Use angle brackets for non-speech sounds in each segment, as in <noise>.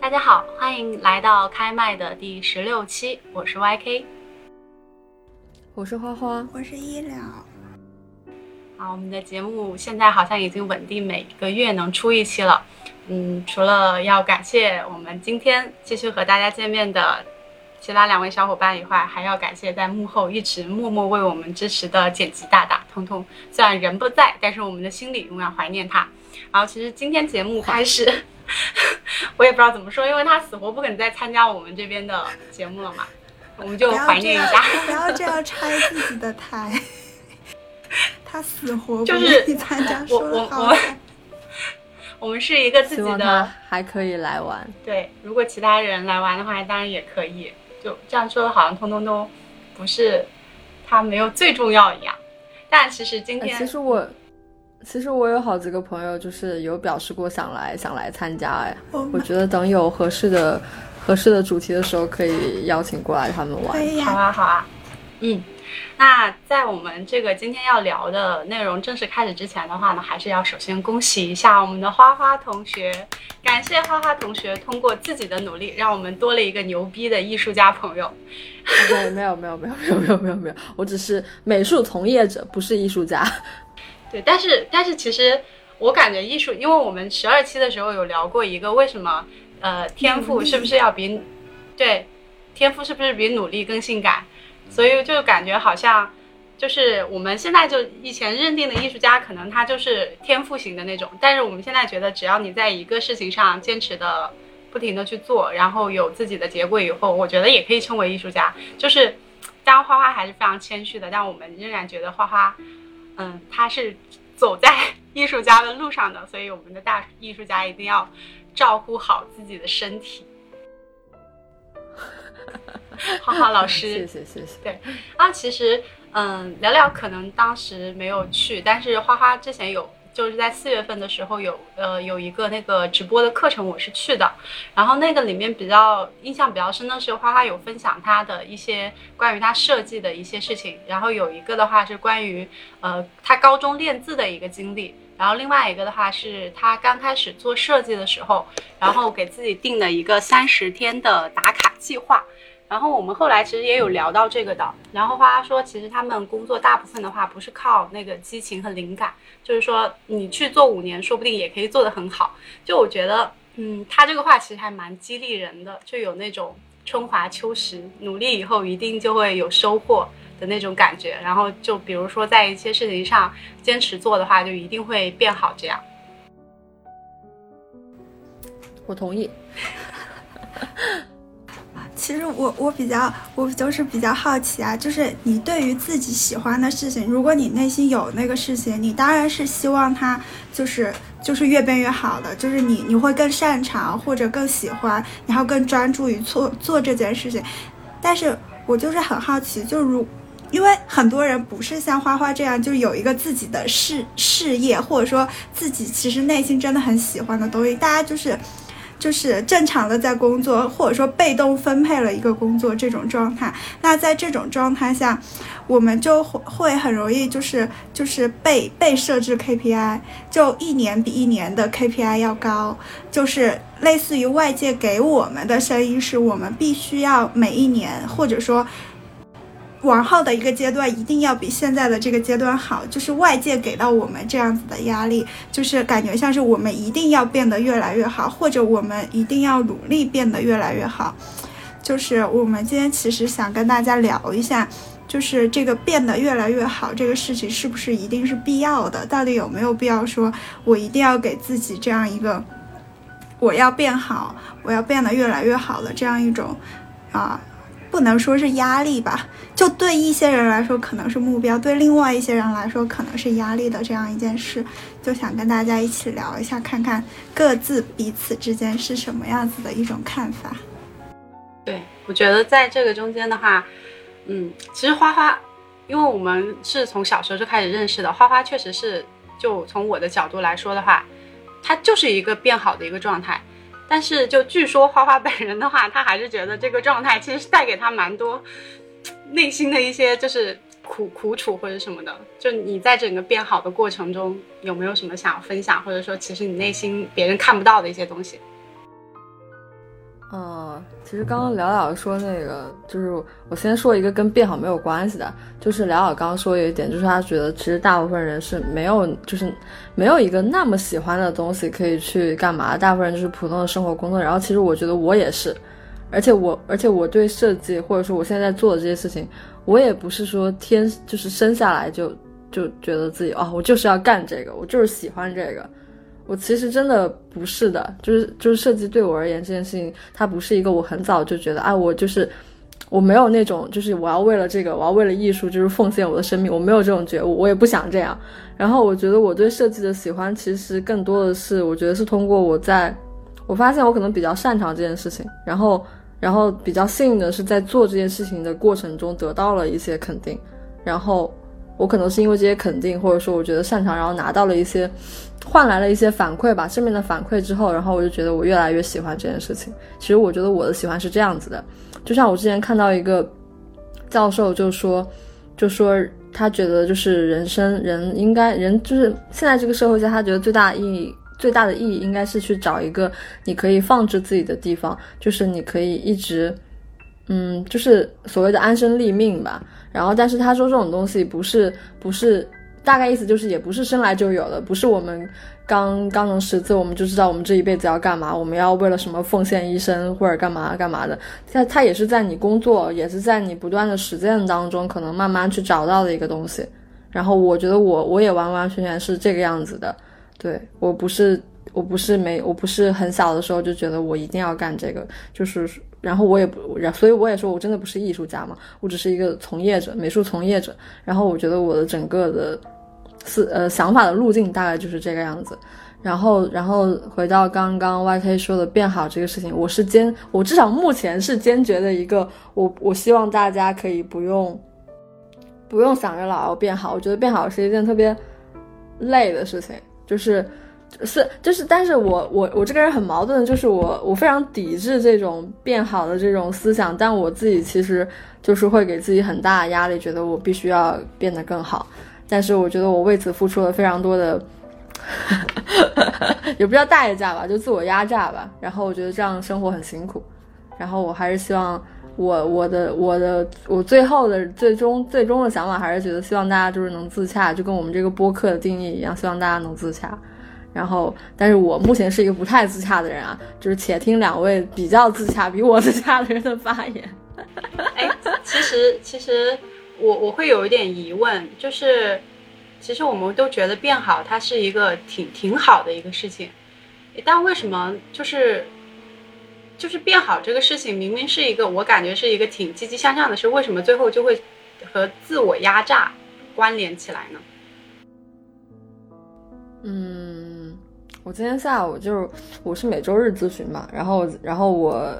大家好，欢迎来到开麦的第十六期，我是 YK，我是花花，我是医疗。好，我们的节目现在好像已经稳定每个月能出一期了。嗯，除了要感谢我们今天继续和大家见面的其他两位小伙伴以外，还要感谢在幕后一直默默为我们支持的剪辑大大通通。虽然人不在，但是我们的心里永远怀念他。然后，其实今天节目开始，<laughs> 我也不知道怎么说，因为他死活不肯再参加我们这边的节目了嘛，我们就怀念一下。不要这样拆自己的台。他死活不就是愿意参加，我说了我我 <laughs> 我们是一个自己的还可以来玩。对，如果其他人来玩的话，当然也可以。就这样说，好像通通都不是他没有最重要一样。但其实今哎天，其实我，其实我有好几个朋友，就是有表示过想来想来参加。哎，我我觉得等有合适的合适的主题的时候，可以邀请过来他们玩。可以呀。好啊，好啊，嗯。那在我们这个今天要聊的内容正式开始之前的话呢，还是要首先恭喜一下我们的花花同学，感谢花花同学通过自己的努力，让我们多了一个牛逼的艺术家朋友。没没有没有没有没有没有没有没有，我只是美术从业者，不是艺术家。<laughs> 对，但是但是其实我感觉艺术，因为我们十二期的时候有聊过一个为什么呃天赋是不是要比对天赋是不是比努力更性感，所以就感觉好像就是我们现在就以前认定的艺术家，可能他就是天赋型的那种，但是我们现在觉得只要你在一个事情上坚持的不停的去做，然后有自己的结果以后，我觉得也可以称为艺术家。就是当花花还是非常谦虚的，但我们仍然觉得花花。嗯，他是走在艺术家的路上的，所以我们的大艺术家一定要照顾好自己的身体。<laughs> 花花老师，谢谢谢谢。对啊，其实，嗯，聊聊可能当时没有去，但是花花之前有，就是在四月份的时候有，呃，有一个那个直播的课程，我是去的。然后那个里面比较印象比较深的是，花花有分享她的一些关于她设计的一些事情。然后有一个的话是关于，呃，她高中练字的一个经历。然后另外一个的话是她刚开始做设计的时候，然后给自己定了一个三十天的打卡计划。然后我们后来其实也有聊到这个的。然后花花说，其实他们工作大部分的话不是靠那个激情和灵感，就是说你去做五年，说不定也可以做得很好。就我觉得，嗯，他这个话其实还蛮激励人的，就有那种春华秋实，努力以后一定就会有收获的那种感觉。然后就比如说在一些事情上坚持做的话，就一定会变好。这样，我同意。其实我我比较我就是比较好奇啊，就是你对于自己喜欢的事情，如果你内心有那个事情，你当然是希望它就是就是越变越好的，就是你你会更擅长或者更喜欢，然后更专注于做做这件事情。但是我就是很好奇，就如因为很多人不是像花花这样，就有一个自己的事事业，或者说自己其实内心真的很喜欢的东西，大家就是。就是正常的在工作，或者说被动分配了一个工作这种状态。那在这种状态下，我们就会会很容易就是就是被被设置 KPI，就一年比一年的 KPI 要高，就是类似于外界给我们的声音是我们必须要每一年或者说。往后的一个阶段一定要比现在的这个阶段好，就是外界给到我们这样子的压力，就是感觉像是我们一定要变得越来越好，或者我们一定要努力变得越来越好。就是我们今天其实想跟大家聊一下，就是这个变得越来越好这个事情是不是一定是必要的？到底有没有必要说我一定要给自己这样一个我要变好，我要变得越来越好的这样一种啊？不能说是压力吧，就对一些人来说可能是目标，对另外一些人来说可能是压力的这样一件事，就想跟大家一起聊一下，看看各自彼此之间是什么样子的一种看法。对我觉得在这个中间的话，嗯，其实花花，因为我们是从小时候就开始认识的，花花确实是，就从我的角度来说的话，它就是一个变好的一个状态。但是就据说花花本人的话，他还是觉得这个状态其实带给他蛮多内心的一些就是苦苦楚或者什么的。就你在整个变好的过程中，有没有什么想要分享，或者说其实你内心别人看不到的一些东西？嗯，其实刚刚聊聊说那个，就是我先说一个跟变好没有关系的，就是聊聊刚刚说有一点，就是他觉得其实大部分人是没有，就是没有一个那么喜欢的东西可以去干嘛，大部分人就是普通的生活工作。然后其实我觉得我也是，而且我而且我对设计或者说我现在在做的这些事情，我也不是说天就是生下来就就觉得自己哦，我就是要干这个，我就是喜欢这个。我其实真的不是的，就是就是设计对我而言这件事情，它不是一个我很早就觉得啊，我就是我没有那种就是我要为了这个，我要为了艺术就是奉献我的生命，我没有这种觉悟，我也不想这样。然后我觉得我对设计的喜欢，其实更多的是我觉得是通过我在，我发现我可能比较擅长这件事情，然后然后比较幸运的是在做这件事情的过程中得到了一些肯定，然后。我可能是因为这些肯定，或者说我觉得擅长，然后拿到了一些，换来了一些反馈吧，正面的反馈之后，然后我就觉得我越来越喜欢这件事情。其实我觉得我的喜欢是这样子的，就像我之前看到一个教授就说，就说他觉得就是人生人应该人就是现在这个社会下，他觉得最大意义最大的意义应该是去找一个你可以放置自己的地方，就是你可以一直，嗯，就是所谓的安身立命吧。然后，但是他说这种东西不是不是，大概意思就是也不是生来就有的，不是我们刚刚能识字我们就知道我们这一辈子要干嘛，我们要为了什么奉献一生或者干嘛干嘛的。他他也是在你工作，也是在你不断的实践当中，可能慢慢去找到的一个东西。然后我觉得我我也完完全全是这个样子的，对我不是我不是没我不是很小的时候就觉得我一定要干这个，就是。然后我也不，然所以我也说，我真的不是艺术家嘛，我只是一个从业者，美术从业者。然后我觉得我的整个的思呃想法的路径大概就是这个样子。然后然后回到刚刚 YK 说的变好这个事情，我是坚，我至少目前是坚决的一个，我我希望大家可以不用不用想着老要变好，我觉得变好是一件特别累的事情，就是。是，就是，但是我我我这个人很矛盾，就是我我非常抵制这种变好的这种思想，但我自己其实就是会给自己很大的压力，觉得我必须要变得更好。但是我觉得我为此付出了非常多的，<laughs> 也不叫代价吧，就自我压榨吧。然后我觉得这样生活很辛苦。然后我还是希望我我的我的我最后的最终最终的想法还是觉得希望大家就是能自洽，就跟我们这个播客的定义一样，希望大家能自洽。然后，但是我目前是一个不太自洽的人啊，就是且听两位比较自洽、比我自洽的人的发言。哎，其实其实我我会有一点疑问，就是其实我们都觉得变好，它是一个挺挺好的一个事情，但为什么就是就是变好这个事情，明明是一个我感觉是一个挺积极向上的事，为什么最后就会和自我压榨关联起来呢？嗯。我今天下午就是我是每周日咨询嘛，然后然后我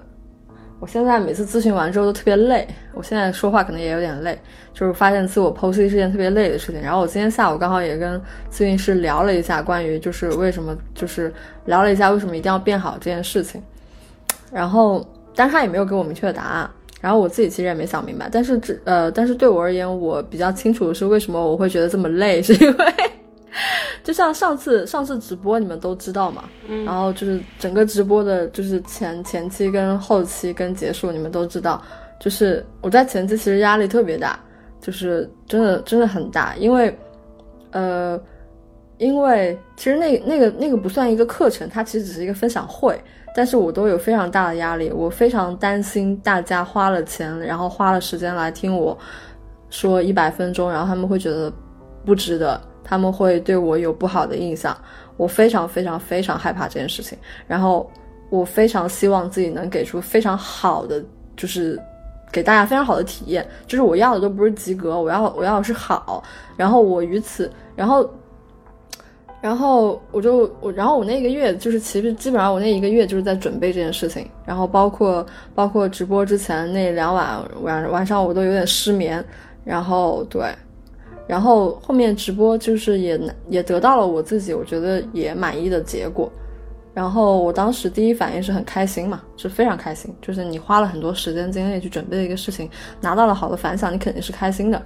我现在每次咨询完之后都特别累，我现在说话可能也有点累，就是发现自我剖析是件特别累的事情。然后我今天下午刚好也跟咨询师聊了一下关于就是为什么就是聊了一下为什么一定要变好这件事情，然后但是他也没有给我明确的答案，然后我自己其实也没想明白，但是这呃但是对我而言我比较清楚的是为什么我会觉得这么累，是因为。<laughs> 就像上次上次直播你们都知道嘛，然后就是整个直播的，就是前前期跟后期跟结束你们都知道，就是我在前期其实压力特别大，就是真的真的很大，因为，呃，因为其实那那个那个不算一个课程，它其实只是一个分享会，但是我都有非常大的压力，我非常担心大家花了钱，然后花了时间来听我说一百分钟，然后他们会觉得不值得。他们会对我有不好的印象，我非常非常非常害怕这件事情。然后我非常希望自己能给出非常好的，就是给大家非常好的体验。就是我要的都不是及格，我要我要的是好。然后我于此，然后，然后我就我，然后我那个月就是其实基本上我那一个月就是在准备这件事情。然后包括包括直播之前那两晚晚晚上我都有点失眠。然后对。然后后面直播就是也也得到了我自己我觉得也满意的结果，然后我当时第一反应是很开心嘛，是非常开心，就是你花了很多时间精力去准备一个事情，拿到了好的反响，你肯定是开心的。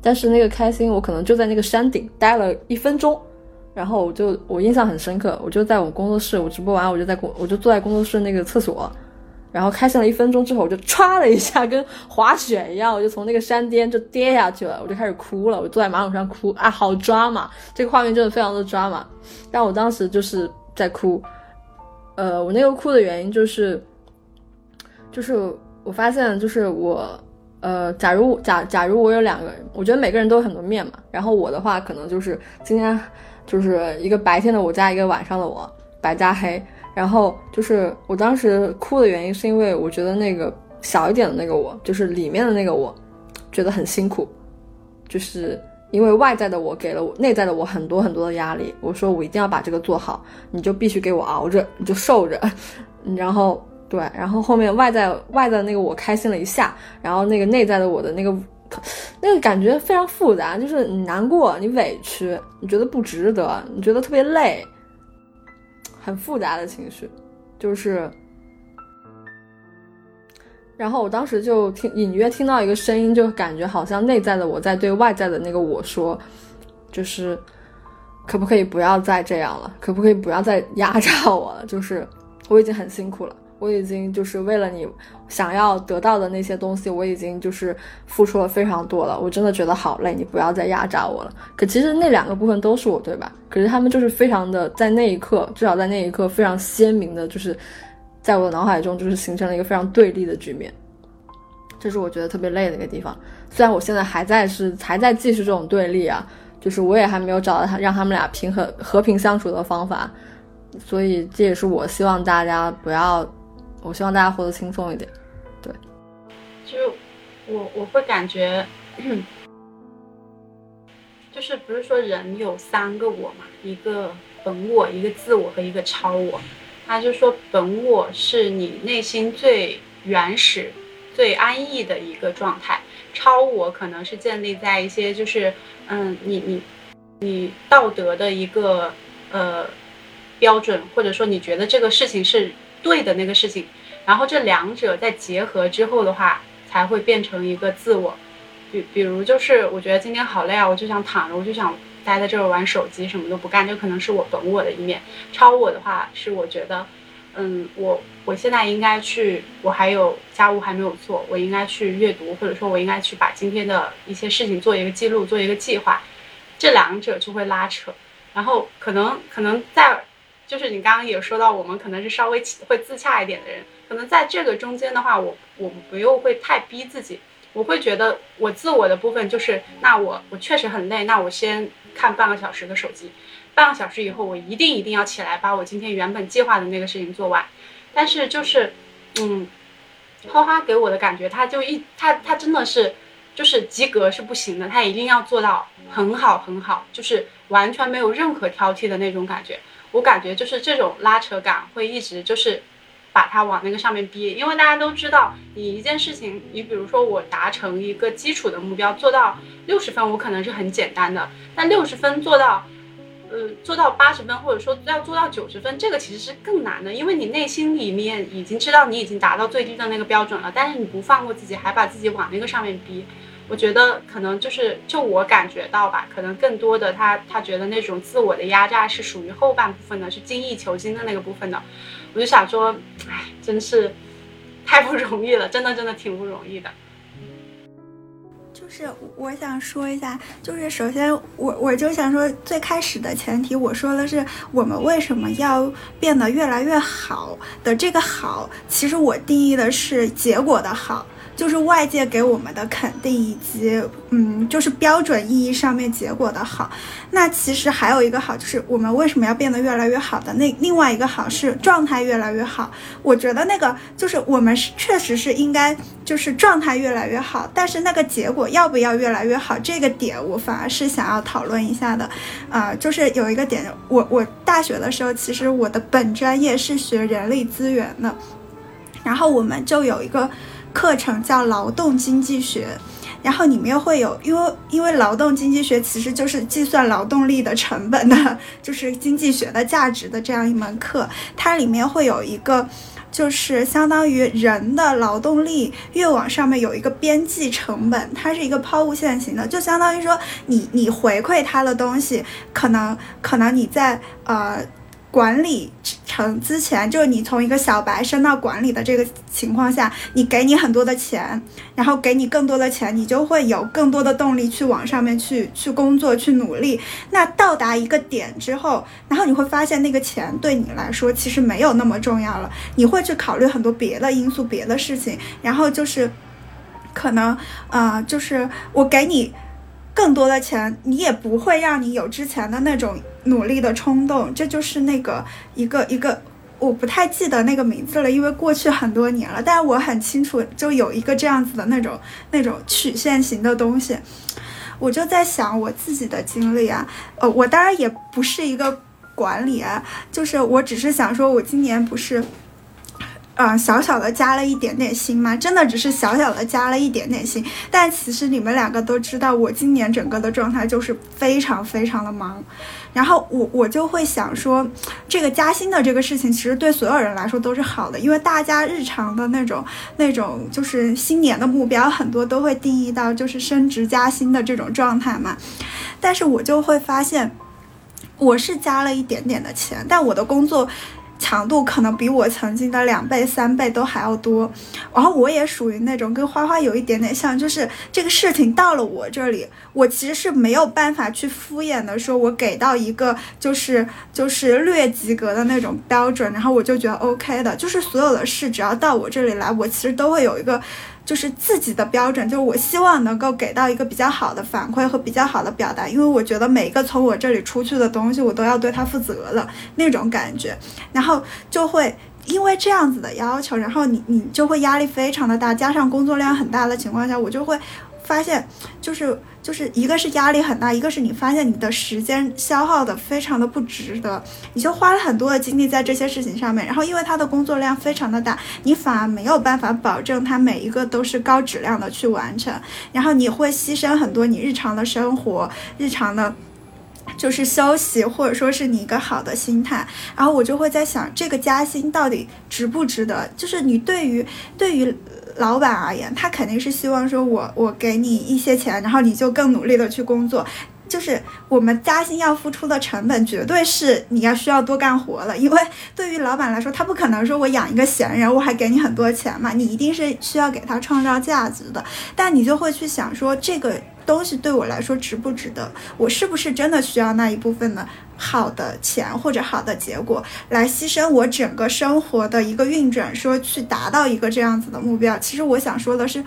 但是那个开心，我可能就在那个山顶待了一分钟，然后我就我印象很深刻，我就在我工作室，我直播完我就在工，我就坐在工作室那个厕所，然后开心了一分钟之后，我就歘了一下，跟滑雪一样，我就从那个山巅就跌下去了，我就开始哭了，我坐在马桶上哭啊，好抓嘛，这个画面真的非常的抓嘛，但我当时就是在哭。呃，我那个哭的原因就是，就是我发现，就是我，呃，假如假假如我有两个人，我觉得每个人都有很多面嘛。然后我的话，可能就是今天就是一个白天的我加一个晚上的我，白加黑。然后就是我当时哭的原因，是因为我觉得那个小一点的那个我，就是里面的那个我，觉得很辛苦，就是。因为外在的我给了我内在的我很多很多的压力，我说我一定要把这个做好，你就必须给我熬着，你就受着，<laughs> 然后对，然后后面外在外在那个我开心了一下，然后那个内在的我的那个那个感觉非常复杂，就是你难过，你委屈，你觉得不值得，你觉得特别累，很复杂的情绪，就是。然后我当时就听隐约听到一个声音，就感觉好像内在的我在对外在的那个我说，就是可不可以不要再这样了？可不可以不要再压榨我了？就是我已经很辛苦了，我已经就是为了你想要得到的那些东西，我已经就是付出了非常多了。我真的觉得好累，你不要再压榨我了。可其实那两个部分都是我，对吧？可是他们就是非常的在那一刻，至少在那一刻非常鲜明的，就是。在我的脑海中，就是形成了一个非常对立的局面，这是我觉得特别累的一个地方。虽然我现在还在是还在继续这种对立啊，就是我也还没有找到他让他们俩平和和平相处的方法，所以这也是我希望大家不要，我希望大家活得轻松一点。对，就我我会感觉，就是不是说人有三个我嘛，一个本我，一个自我和一个超我。他就说，本我是你内心最原始、最安逸的一个状态，超我可能是建立在一些就是，嗯，你你你道德的一个呃标准，或者说你觉得这个事情是对的那个事情，然后这两者在结合之后的话，才会变成一个自我。比比如就是我觉得今天好累啊，我就想躺着，我就想。待在这儿玩手机，什么都不干，就可能是我本我的一面。超我的话是我觉得，嗯，我我现在应该去，我还有家务还没有做，我应该去阅读，或者说我应该去把今天的一些事情做一个记录，做一个计划。这两者就会拉扯，然后可能可能在，就是你刚刚也说到，我们可能是稍微会自洽一点的人，可能在这个中间的话，我我不用会太逼自己，我会觉得我自我的部分就是，那我我确实很累，那我先。看半个小时的手机，半个小时以后，我一定一定要起来把我今天原本计划的那个事情做完。但是就是，嗯，花花给我的感觉，他就一他他真的是，就是及格是不行的，他一定要做到很好很好，就是完全没有任何挑剔的那种感觉。我感觉就是这种拉扯感会一直就是。把它往那个上面逼，因为大家都知道，你一件事情，你比如说我达成一个基础的目标，做到六十分，我可能是很简单的。但六十分做到，呃，做到八十分，或者说要做到九十分，这个其实是更难的，因为你内心里面已经知道你已经达到最低的那个标准了，但是你不放过自己，还把自己往那个上面逼。我觉得可能就是，就我感觉到吧，可能更多的他他觉得那种自我的压榨是属于后半部分的，是精益求精的那个部分的。我就想说，哎，真是太不容易了，真的真的挺不容易的。就是我想说一下，就是首先我我就想说，最开始的前提，我说的是我们为什么要变得越来越好的这个好，其实我定义的是结果的好。就是外界给我们的肯定，以及嗯，就是标准意义上面结果的好。那其实还有一个好，就是我们为什么要变得越来越好的那另外一个好是状态越来越好。我觉得那个就是我们是确实是应该就是状态越来越好，但是那个结果要不要越来越好，这个点我反而是想要讨论一下的。啊，就是有一个点，我我大学的时候其实我的本专业是学人力资源的，然后我们就有一个。课程叫劳动经济学，然后里面会有，因为因为劳动经济学其实就是计算劳动力的成本的，<laughs> 就是经济学的价值的这样一门课，它里面会有一个。就是相当于人的劳动力越往上面有一个边际成本，它是一个抛物线型的，就相当于说你你回馈他的东西，可能可能你在呃。管理层之前，就是你从一个小白升到管理的这个情况下，你给你很多的钱，然后给你更多的钱，你就会有更多的动力去往上面去去工作去努力。那到达一个点之后，然后你会发现那个钱对你来说其实没有那么重要了，你会去考虑很多别的因素、别的事情，然后就是可能呃，就是我给你。更多的钱，你也不会让你有之前的那种努力的冲动。这就是那个一个一个，我不太记得那个名字了，因为过去很多年了。但是我很清楚，就有一个这样子的那种那种曲线型的东西。我就在想我自己的经历啊，呃，我当然也不是一个管理啊，就是我只是想说，我今年不是。嗯，小小的加了一点点薪吗？真的只是小小的加了一点点薪，但其实你们两个都知道，我今年整个的状态就是非常非常的忙。然后我我就会想说，这个加薪的这个事情，其实对所有人来说都是好的，因为大家日常的那种那种就是新年的目标，很多都会定义到就是升职加薪的这种状态嘛。但是我就会发现，我是加了一点点的钱，但我的工作。强度可能比我曾经的两倍、三倍都还要多，然后我也属于那种跟花花有一点点像，就是这个事情到了我这里，我其实是没有办法去敷衍的说，我给到一个就是就是略及格的那种标准，然后我就觉得 OK 的，就是所有的事只要到我这里来，我其实都会有一个。就是自己的标准，就是我希望能够给到一个比较好的反馈和比较好的表达，因为我觉得每一个从我这里出去的东西，我都要对他负责的那种感觉，然后就会因为这样子的要求，然后你你就会压力非常的大，加上工作量很大的情况下，我就会发现就是。就是一个是压力很大，一个是你发现你的时间消耗的非常的不值得，你就花了很多的精力在这些事情上面，然后因为他的工作量非常的大，你反而没有办法保证他每一个都是高质量的去完成，然后你会牺牲很多你日常的生活、日常的，就是休息或者说是你一个好的心态，然后我就会在想这个加薪到底值不值得？就是你对于对于。老板而言，他肯定是希望说，我我给你一些钱，然后你就更努力的去工作。就是我们加薪要付出的成本，绝对是你要需要多干活了。因为对于老板来说，他不可能说我养一个闲人，我还给你很多钱嘛。你一定是需要给他创造价值的。但你就会去想说，这个东西对我来说值不值得？我是不是真的需要那一部分呢？好的钱或者好的结果来牺牲我整个生活的一个运转，说去达到一个这样子的目标。其实我想说的是，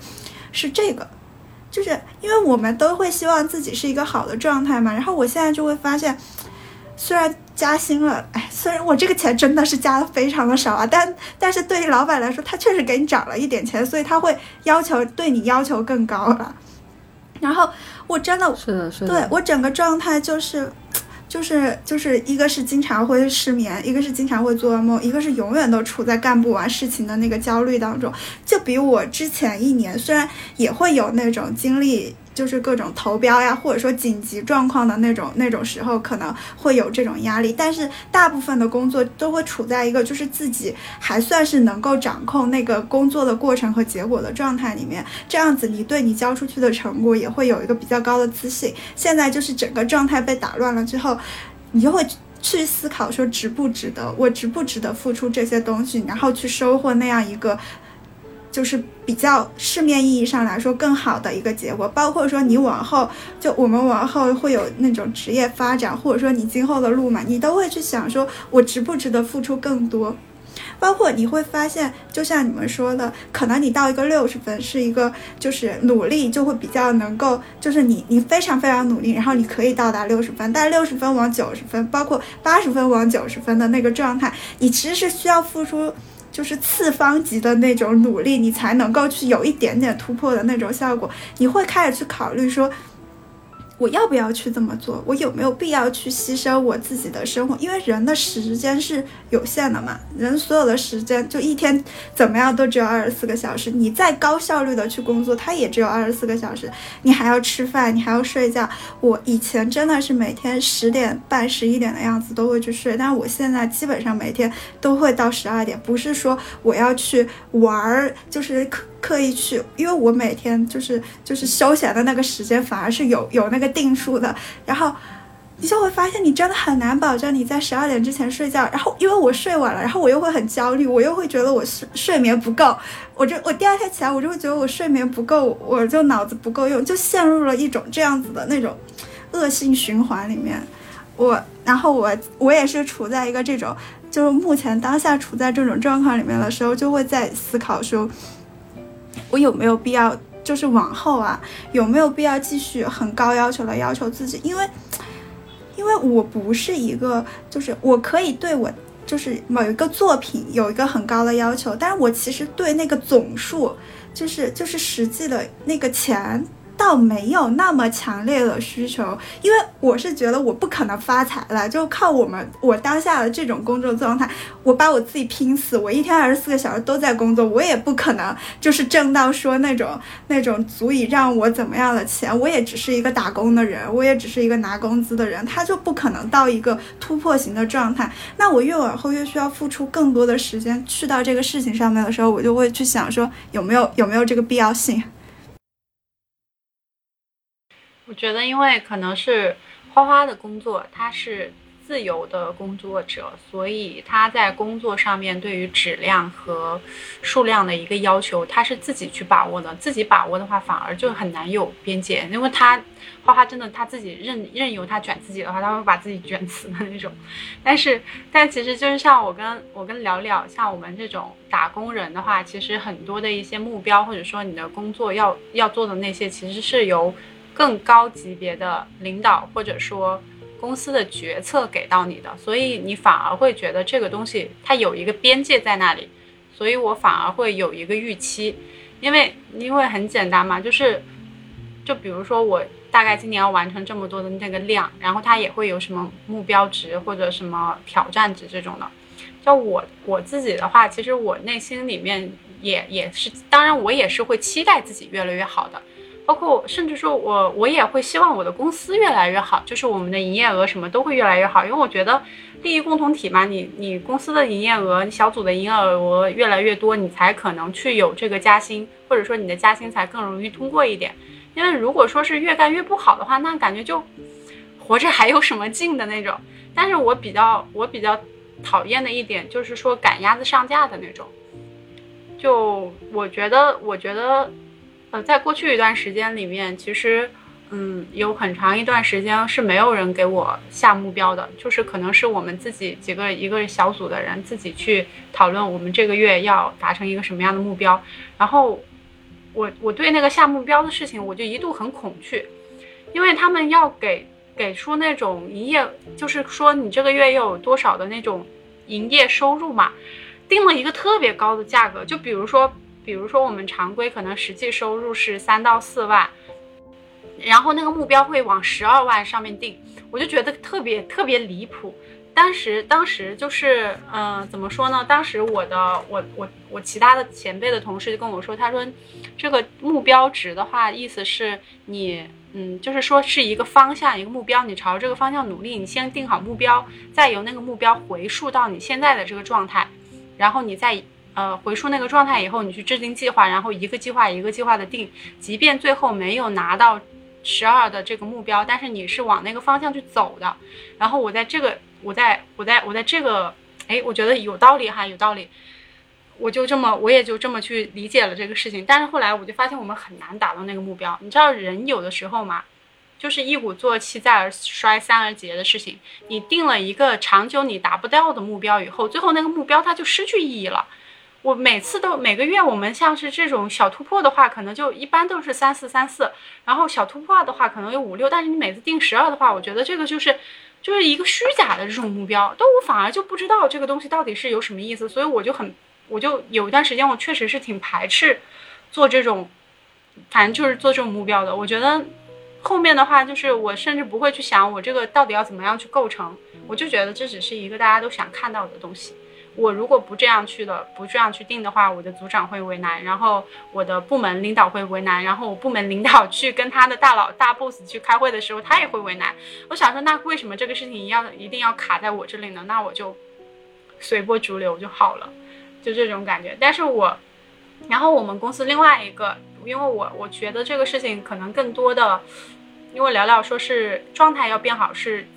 是这个，就是因为我们都会希望自己是一个好的状态嘛。然后我现在就会发现，虽然加薪了，哎，虽然我这个钱真的是加的非常的少啊，但但是对于老板来说，他确实给你涨了一点钱，所以他会要求对你要求更高了。然后我真的是的，是的，对我整个状态就是。就是就是一个是经常会失眠，一个是经常会做噩梦，一个是永远都处在干不完事情的那个焦虑当中。就比我之前一年，虽然也会有那种经历。就是各种投标呀，或者说紧急状况的那种那种时候，可能会有这种压力。但是大部分的工作都会处在一个就是自己还算是能够掌控那个工作的过程和结果的状态里面。这样子，你对你交出去的成果也会有一个比较高的自信。现在就是整个状态被打乱了之后，你就会去思考说值不值得，我值不值得付出这些东西，然后去收获那样一个。就是比较市面意义上来说更好的一个结果，包括说你往后就我们往后会有那种职业发展，或者说你今后的路嘛，你都会去想说，我值不值得付出更多？包括你会发现，就像你们说的，可能你到一个六十分是一个就是努力就会比较能够，就是你你非常非常努力，然后你可以到达六十分，但六十分往九十分，包括八十分往九十分的那个状态，你其实是需要付出。就是次方级的那种努力，你才能够去有一点点突破的那种效果。你会开始去考虑说，我要不要去这么做？我有没有必要去牺牲我自己的生活？因为人的时间是有限的嘛，人所有的时间就一天怎么样都只有二十四个小时。你再高效率的去工作，它也只有二十四个小时。你还要吃饭，你还要睡觉。我以前真的是每天十点半、十一点的样子都会去睡，但是我现在基本上每天都会到十二点。不是说我要去玩儿，就是刻意去，因为我每天就是就是休闲的那个时间反而是有有那个。定数的，然后你就会发现，你真的很难保证你在十二点之前睡觉。然后因为我睡晚了，然后我又会很焦虑，我又会觉得我睡睡眠不够，我就我第二天起来，我就会觉得我睡眠不够，我就脑子不够用，就陷入了一种这样子的那种恶性循环里面。我然后我我也是处在一个这种，就是目前当下处在这种状况里面的时候，就会在思考说，我有没有必要。就是往后啊，有没有必要继续很高要求的要求自己？因为，因为我不是一个，就是我可以对我就是某一个作品有一个很高的要求，但是我其实对那个总数，就是就是实际的那个钱。倒没有那么强烈的需求，因为我是觉得我不可能发财了，就靠我们我当下的这种工作状态，我把我自己拼死，我一天二十四个小时都在工作，我也不可能就是挣到说那种 <laughs> 那种足以让我怎么样的钱，我也只是一个打工的人，我也只是一个拿工资的人，他就不可能到一个突破型的状态。那我越往后越需要付出更多的时间去到这个事情上面的时候，我就会去想说有没有有没有这个必要性。我觉得，因为可能是花花的工作，他是自由的工作者，所以他在工作上面对于质量和数量的一个要求，他是自己去把握的。自己把握的话，反而就很难有边界，因为他花花真的他自己任任由他卷自己的话，他会把自己卷死的那种。但是，但其实就是像我跟我跟聊聊，像我们这种打工人的话，其实很多的一些目标，或者说你的工作要要做的那些，其实是由。更高级别的领导或者说公司的决策给到你的，所以你反而会觉得这个东西它有一个边界在那里，所以我反而会有一个预期，因为因为很简单嘛，就是就比如说我大概今年要完成这么多的那个量，然后它也会有什么目标值或者什么挑战值这种的。就我我自己的话，其实我内心里面也也是，当然我也是会期待自己越来越好的。包括甚至说，我我也会希望我的公司越来越好，就是我们的营业额什么都会越来越好，因为我觉得利益共同体嘛，你你公司的营业额、你小组的营业额越来越多，你才可能去有这个加薪，或者说你的加薪才更容易通过一点。因为如果说是越干越不好的话，那感觉就活着还有什么劲的那种。但是我比较我比较讨厌的一点就是说赶鸭子上架的那种，就我觉得我觉得。呃，在过去一段时间里面，其实，嗯，有很长一段时间是没有人给我下目标的，就是可能是我们自己几个一个小组的人自己去讨论我们这个月要达成一个什么样的目标。然后，我我对那个下目标的事情，我就一度很恐惧，因为他们要给给出那种营业，就是说你这个月要有多少的那种营业收入嘛，定了一个特别高的价格，就比如说。比如说，我们常规可能实际收入是三到四万，然后那个目标会往十二万上面定，我就觉得特别特别离谱。当时，当时就是，嗯，怎么说呢？当时我的，我我我其他的前辈的同事就跟我说，他说，这个目标值的话，意思是你，嗯，就是说是一个方向，一个目标，你朝这个方向努力，你先定好目标，再由那个目标回溯到你现在的这个状态，然后你再。呃，回溯那个状态以后，你去制定计划，然后一个计划一个计划的定，即便最后没有拿到十二的这个目标，但是你是往那个方向去走的。然后我在这个，我在我在我在这个，哎，我觉得有道理哈，有道理。我就这么，我也就这么去理解了这个事情。但是后来我就发现我们很难达到那个目标。你知道人有的时候嘛，就是一鼓作气再而衰三而竭的事情。你定了一个长久你达不到的目标以后，最后那个目标它就失去意义了。我每次都每个月，我们像是这种小突破的话，可能就一般都是三四三四，然后小突破的话可能有五六，但是你每次定十二的话，我觉得这个就是就是一个虚假的这种目标，但我反而就不知道这个东西到底是有什么意思，所以我就很我就有一段时间我确实是挺排斥做这种，反正就是做这种目标的。我觉得后面的话就是我甚至不会去想我这个到底要怎么样去构成，我就觉得这只是一个大家都想看到的东西。我如果不这样去的，不这样去定的话，我的组长会为难，然后我的部门领导会为难，然后我部门领导去跟他的大佬大 boss 去开会的时候，他也会为难。我想说，那为什么这个事情要一定要卡在我这里呢？那我就随波逐流就好了，就这种感觉。但是我，然后我们公司另外一个，因为我我觉得这个事情可能更多的，因为聊聊说是状态要变好是。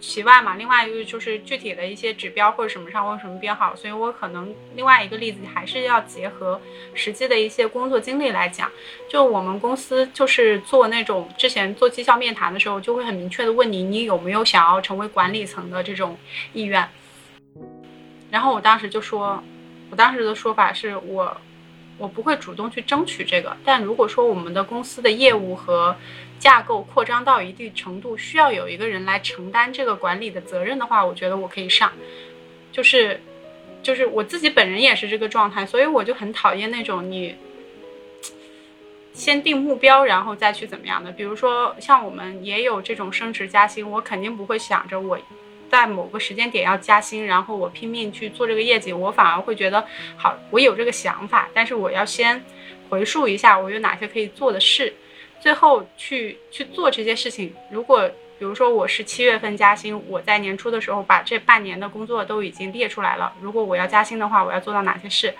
其外嘛，另外一个就是具体的一些指标或者什么上为什么变好，所以我可能另外一个例子还是要结合实际的一些工作经历来讲。就我们公司就是做那种之前做绩效面谈的时候，就会很明确的问你，你有没有想要成为管理层的这种意愿。然后我当时就说，我当时的说法是我我不会主动去争取这个，但如果说我们的公司的业务和架构扩张到一定程度，需要有一个人来承担这个管理的责任的话，我觉得我可以上。就是，就是我自己本人也是这个状态，所以我就很讨厌那种你先定目标，然后再去怎么样的。比如说，像我们也有这种升职加薪，我肯定不会想着我在某个时间点要加薪，然后我拼命去做这个业绩。我反而会觉得，好，我有这个想法，但是我要先回溯一下我有哪些可以做的事。最后去去做这些事情。如果比如说我是七月份加薪，我在年初的时候把这半年的工作都已经列出来了。如果我要加薪的话，我要做到哪些事？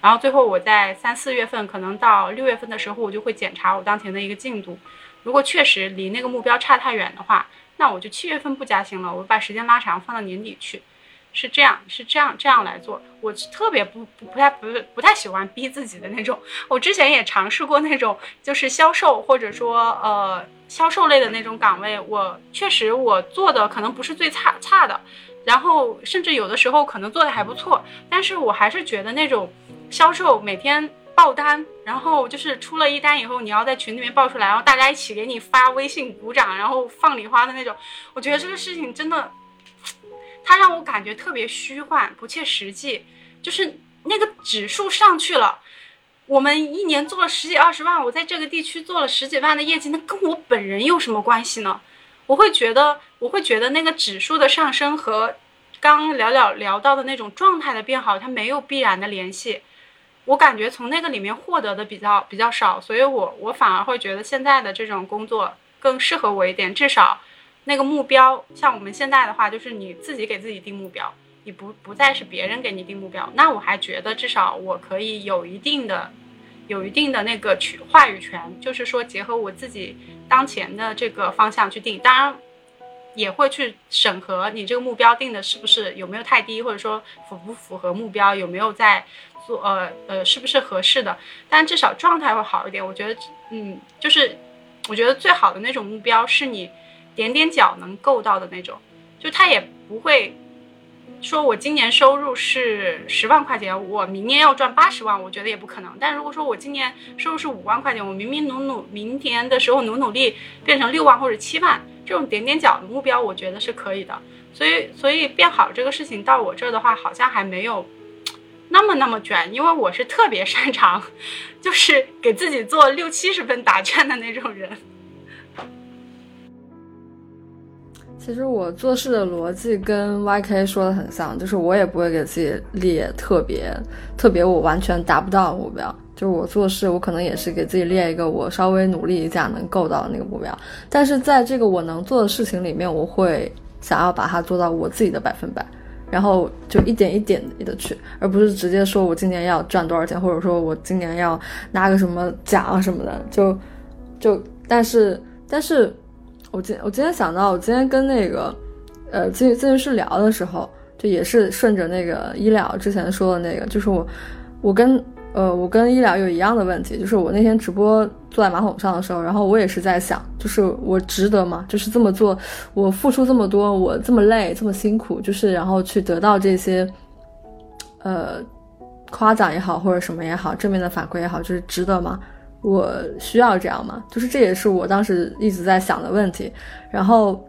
然后最后我在三四月份，可能到六月份的时候，我就会检查我当前的一个进度。如果确实离那个目标差太远的话，那我就七月份不加薪了，我把时间拉长，放到年底去。是这样，是这样，这样来做。我特别不不不太不不太喜欢逼自己的那种。我之前也尝试过那种，就是销售或者说呃销售类的那种岗位。我确实我做的可能不是最差差的，然后甚至有的时候可能做的还不错。但是我还是觉得那种销售每天报单，然后就是出了一单以后，你要在群里面报出来，然后大家一起给你发微信鼓掌，然后放礼花的那种。我觉得这个事情真的。它让我感觉特别虚幻、不切实际，就是那个指数上去了，我们一年做了十几二十万，我在这个地区做了十几万的业绩，那跟我本人有什么关系呢？我会觉得，我会觉得那个指数的上升和刚聊聊聊到的那种状态的变好，它没有必然的联系。我感觉从那个里面获得的比较比较少，所以我我反而会觉得现在的这种工作更适合我一点，至少。那个目标，像我们现在的话，就是你自己给自己定目标，你不不再是别人给你定目标。那我还觉得至少我可以有一定的，有一定的那个权话语权，就是说结合我自己当前的这个方向去定。当然，也会去审核你这个目标定的是不是有没有太低，或者说符不符合目标，有没有在做呃呃是不是合适的。但至少状态会好一点。我觉得，嗯，就是我觉得最好的那种目标是你。点点脚能够到的那种，就他也不会说，我今年收入是十万块钱，我明年要赚八十万，我觉得也不可能。但如果说我今年收入是五万块钱，我明明努努，明年的时候努努力变成六万或者七万，这种点点脚的目标，我觉得是可以的。所以，所以变好这个事情到我这儿的话，好像还没有那么那么卷，因为我是特别擅长，就是给自己做六七十分答卷的那种人。其实我做事的逻辑跟 YK 说的很像，就是我也不会给自己列特别特别我完全达不到的目标。就是我做事，我可能也是给自己列一个我稍微努力一下能够到的那个目标。但是在这个我能做的事情里面，我会想要把它做到我自己的百分百，然后就一点一点的去，而不是直接说我今年要赚多少钱，或者说我今年要拿个什么奖什么的。就就但是但是。我今我今天想到，我今天跟那个，呃，咨咨询师聊的时候，就也是顺着那个医疗之前说的那个，就是我，我跟呃，我跟医疗有一样的问题，就是我那天直播坐在马桶上的时候，然后我也是在想，就是我值得吗？就是这么做，我付出这么多，我这么累，这么辛苦，就是然后去得到这些，呃，夸奖也好，或者什么也好，正面的反馈也好，就是值得吗？我需要这样吗？就是这也是我当时一直在想的问题。然后，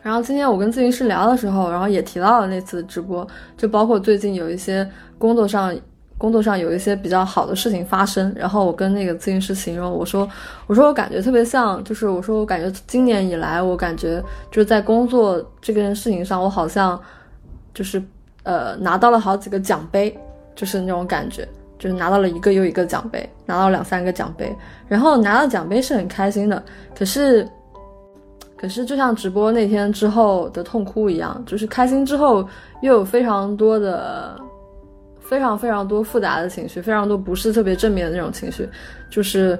然后今天我跟咨询师聊的时候，然后也提到了那次直播，就包括最近有一些工作上工作上有一些比较好的事情发生，然后我跟那个咨询师形容，我说我说我感觉特别像，就是我说我感觉今年以来，我感觉就是在工作这件事情上，我好像就是呃拿到了好几个奖杯，就是那种感觉。就是拿到了一个又一个奖杯，拿到两三个奖杯，然后拿到奖杯是很开心的。可是，可是就像直播那天之后的痛哭一样，就是开心之后又有非常多的、非常非常多复杂的情绪，非常多不是特别正面的那种情绪。就是，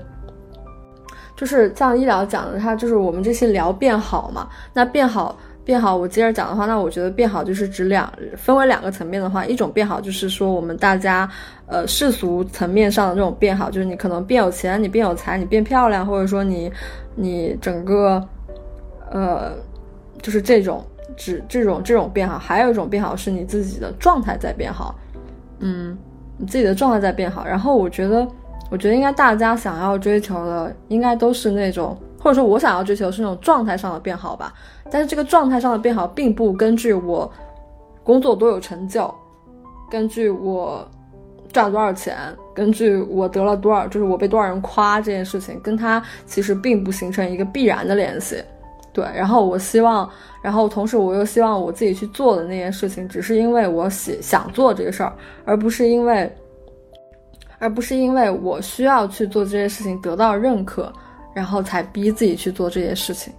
就是像医疗讲的，它就是我们这些聊变好嘛，那变好。变好，我接着讲的话，那我觉得变好就是指两分为两个层面的话，一种变好就是说我们大家呃世俗层面上的这种变好，就是你可能变有钱，你变有才，你变漂亮，或者说你你整个呃就是这种指这种这种变好，还有一种变好是你自己的状态在变好，嗯，你自己的状态在变好，然后我觉得我觉得应该大家想要追求的应该都是那种。或者说我想要追求是那种状态上的变好吧，但是这个状态上的变好并不根据我工作多有成就，根据我赚多少钱，根据我得了多少，就是我被多少人夸这件事情，跟他其实并不形成一个必然的联系。对，然后我希望，然后同时我又希望我自己去做的那件事情，只是因为我喜想做这个事儿，而不是因为，而不是因为我需要去做这些事情得到认可。然后才逼自己去做这些事情，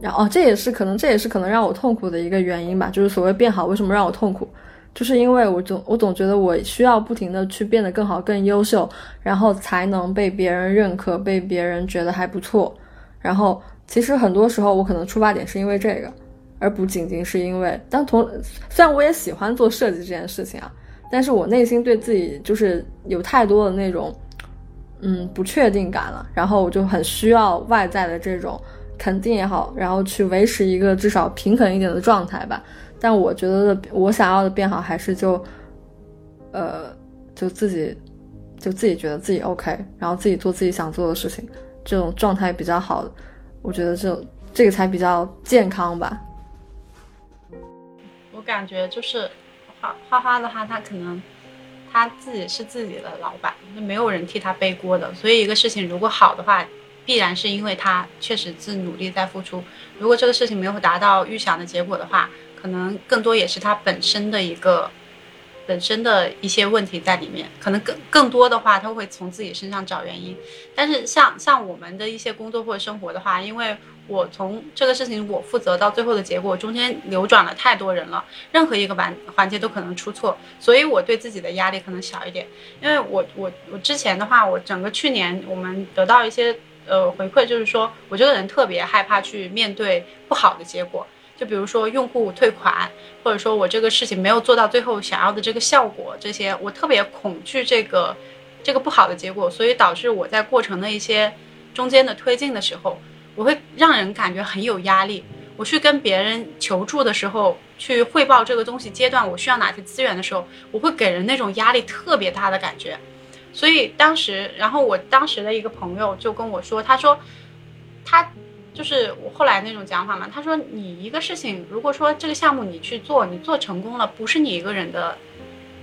然后这也是可能，这也是可能让我痛苦的一个原因吧。就是所谓变好，为什么让我痛苦？就是因为我总我总觉得我需要不停的去变得更好、更优秀，然后才能被别人认可，被别人觉得还不错。然后其实很多时候我可能出发点是因为这个，而不仅仅是因为。但同虽然我也喜欢做设计这件事情啊，但是我内心对自己就是有太多的那种。嗯，不确定感了，然后我就很需要外在的这种肯定也好，然后去维持一个至少平衡一点的状态吧。但我觉得我想要的变好，还是就，呃，就自己就自己觉得自己 OK，然后自己做自己想做的事情，这种状态比较好。我觉得这这个才比较健康吧。我感觉就是花花花的话，他可能。他自己是自己的老板，那没有人替他背锅的。所以一个事情如果好的话，必然是因为他确实是努力在付出。如果这个事情没有达到预想的结果的话，可能更多也是他本身的一个本身的一些问题在里面。可能更更多的话，他会从自己身上找原因。但是像像我们的一些工作或者生活的话，因为。我从这个事情我负责到最后的结果，中间流转了太多人了，任何一个环环节都可能出错，所以我对自己的压力可能小一点。因为我我我之前的话，我整个去年我们得到一些呃回馈，就是说我这个人特别害怕去面对不好的结果，就比如说用户退款，或者说我这个事情没有做到最后想要的这个效果，这些我特别恐惧这个这个不好的结果，所以导致我在过程的一些中间的推进的时候。我会让人感觉很有压力。我去跟别人求助的时候，去汇报这个东西阶段我需要哪些资源的时候，我会给人那种压力特别大的感觉。所以当时，然后我当时的一个朋友就跟我说，他说，他就是我后来那种讲法嘛。他说，你一个事情，如果说这个项目你去做，你做成功了，不是你一个人的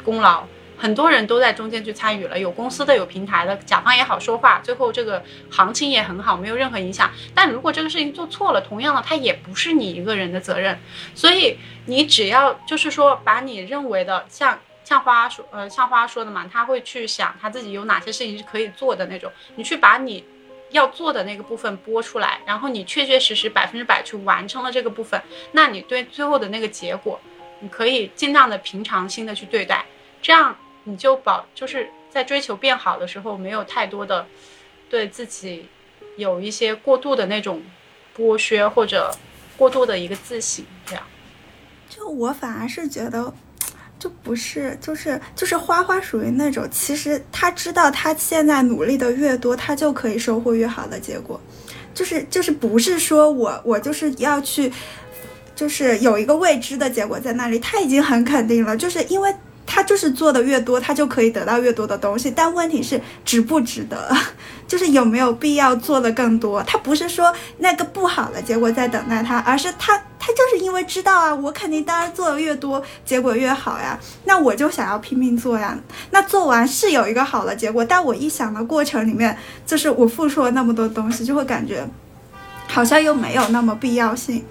功劳。很多人都在中间去参与了，有公司的，有平台的，甲方也好说话，最后这个行情也很好，没有任何影响。但如果这个事情做错了，同样的，它也不是你一个人的责任。所以你只要就是说，把你认为的，像像花说，呃，像花说的嘛，他会去想他自己有哪些事情是可以做的那种。你去把你要做的那个部分播出来，然后你确确实实百分之百去完成了这个部分，那你对最后的那个结果，你可以尽量的平常心的去对待，这样。你就保就是在追求变好的时候，没有太多的对自己有一些过度的那种剥削或者过度的一个自省，这样。就我反而是觉得，就不是，就是就是花花属于那种，其实他知道他现在努力的越多，他就可以收获越好的结果。就是就是不是说我我就是要去，就是有一个未知的结果在那里，他已经很肯定了，就是因为。他就是做的越多，他就可以得到越多的东西。但问题是值不值得，<laughs> 就是有没有必要做的更多？他不是说那个不好的结果在等待他，而是他他就是因为知道啊，我肯定当然做的越多，结果越好呀。那我就想要拼命做呀。那做完是有一个好的结果，但我一想的过程里面，就是我付出了那么多东西，就会感觉好像又没有那么必要性。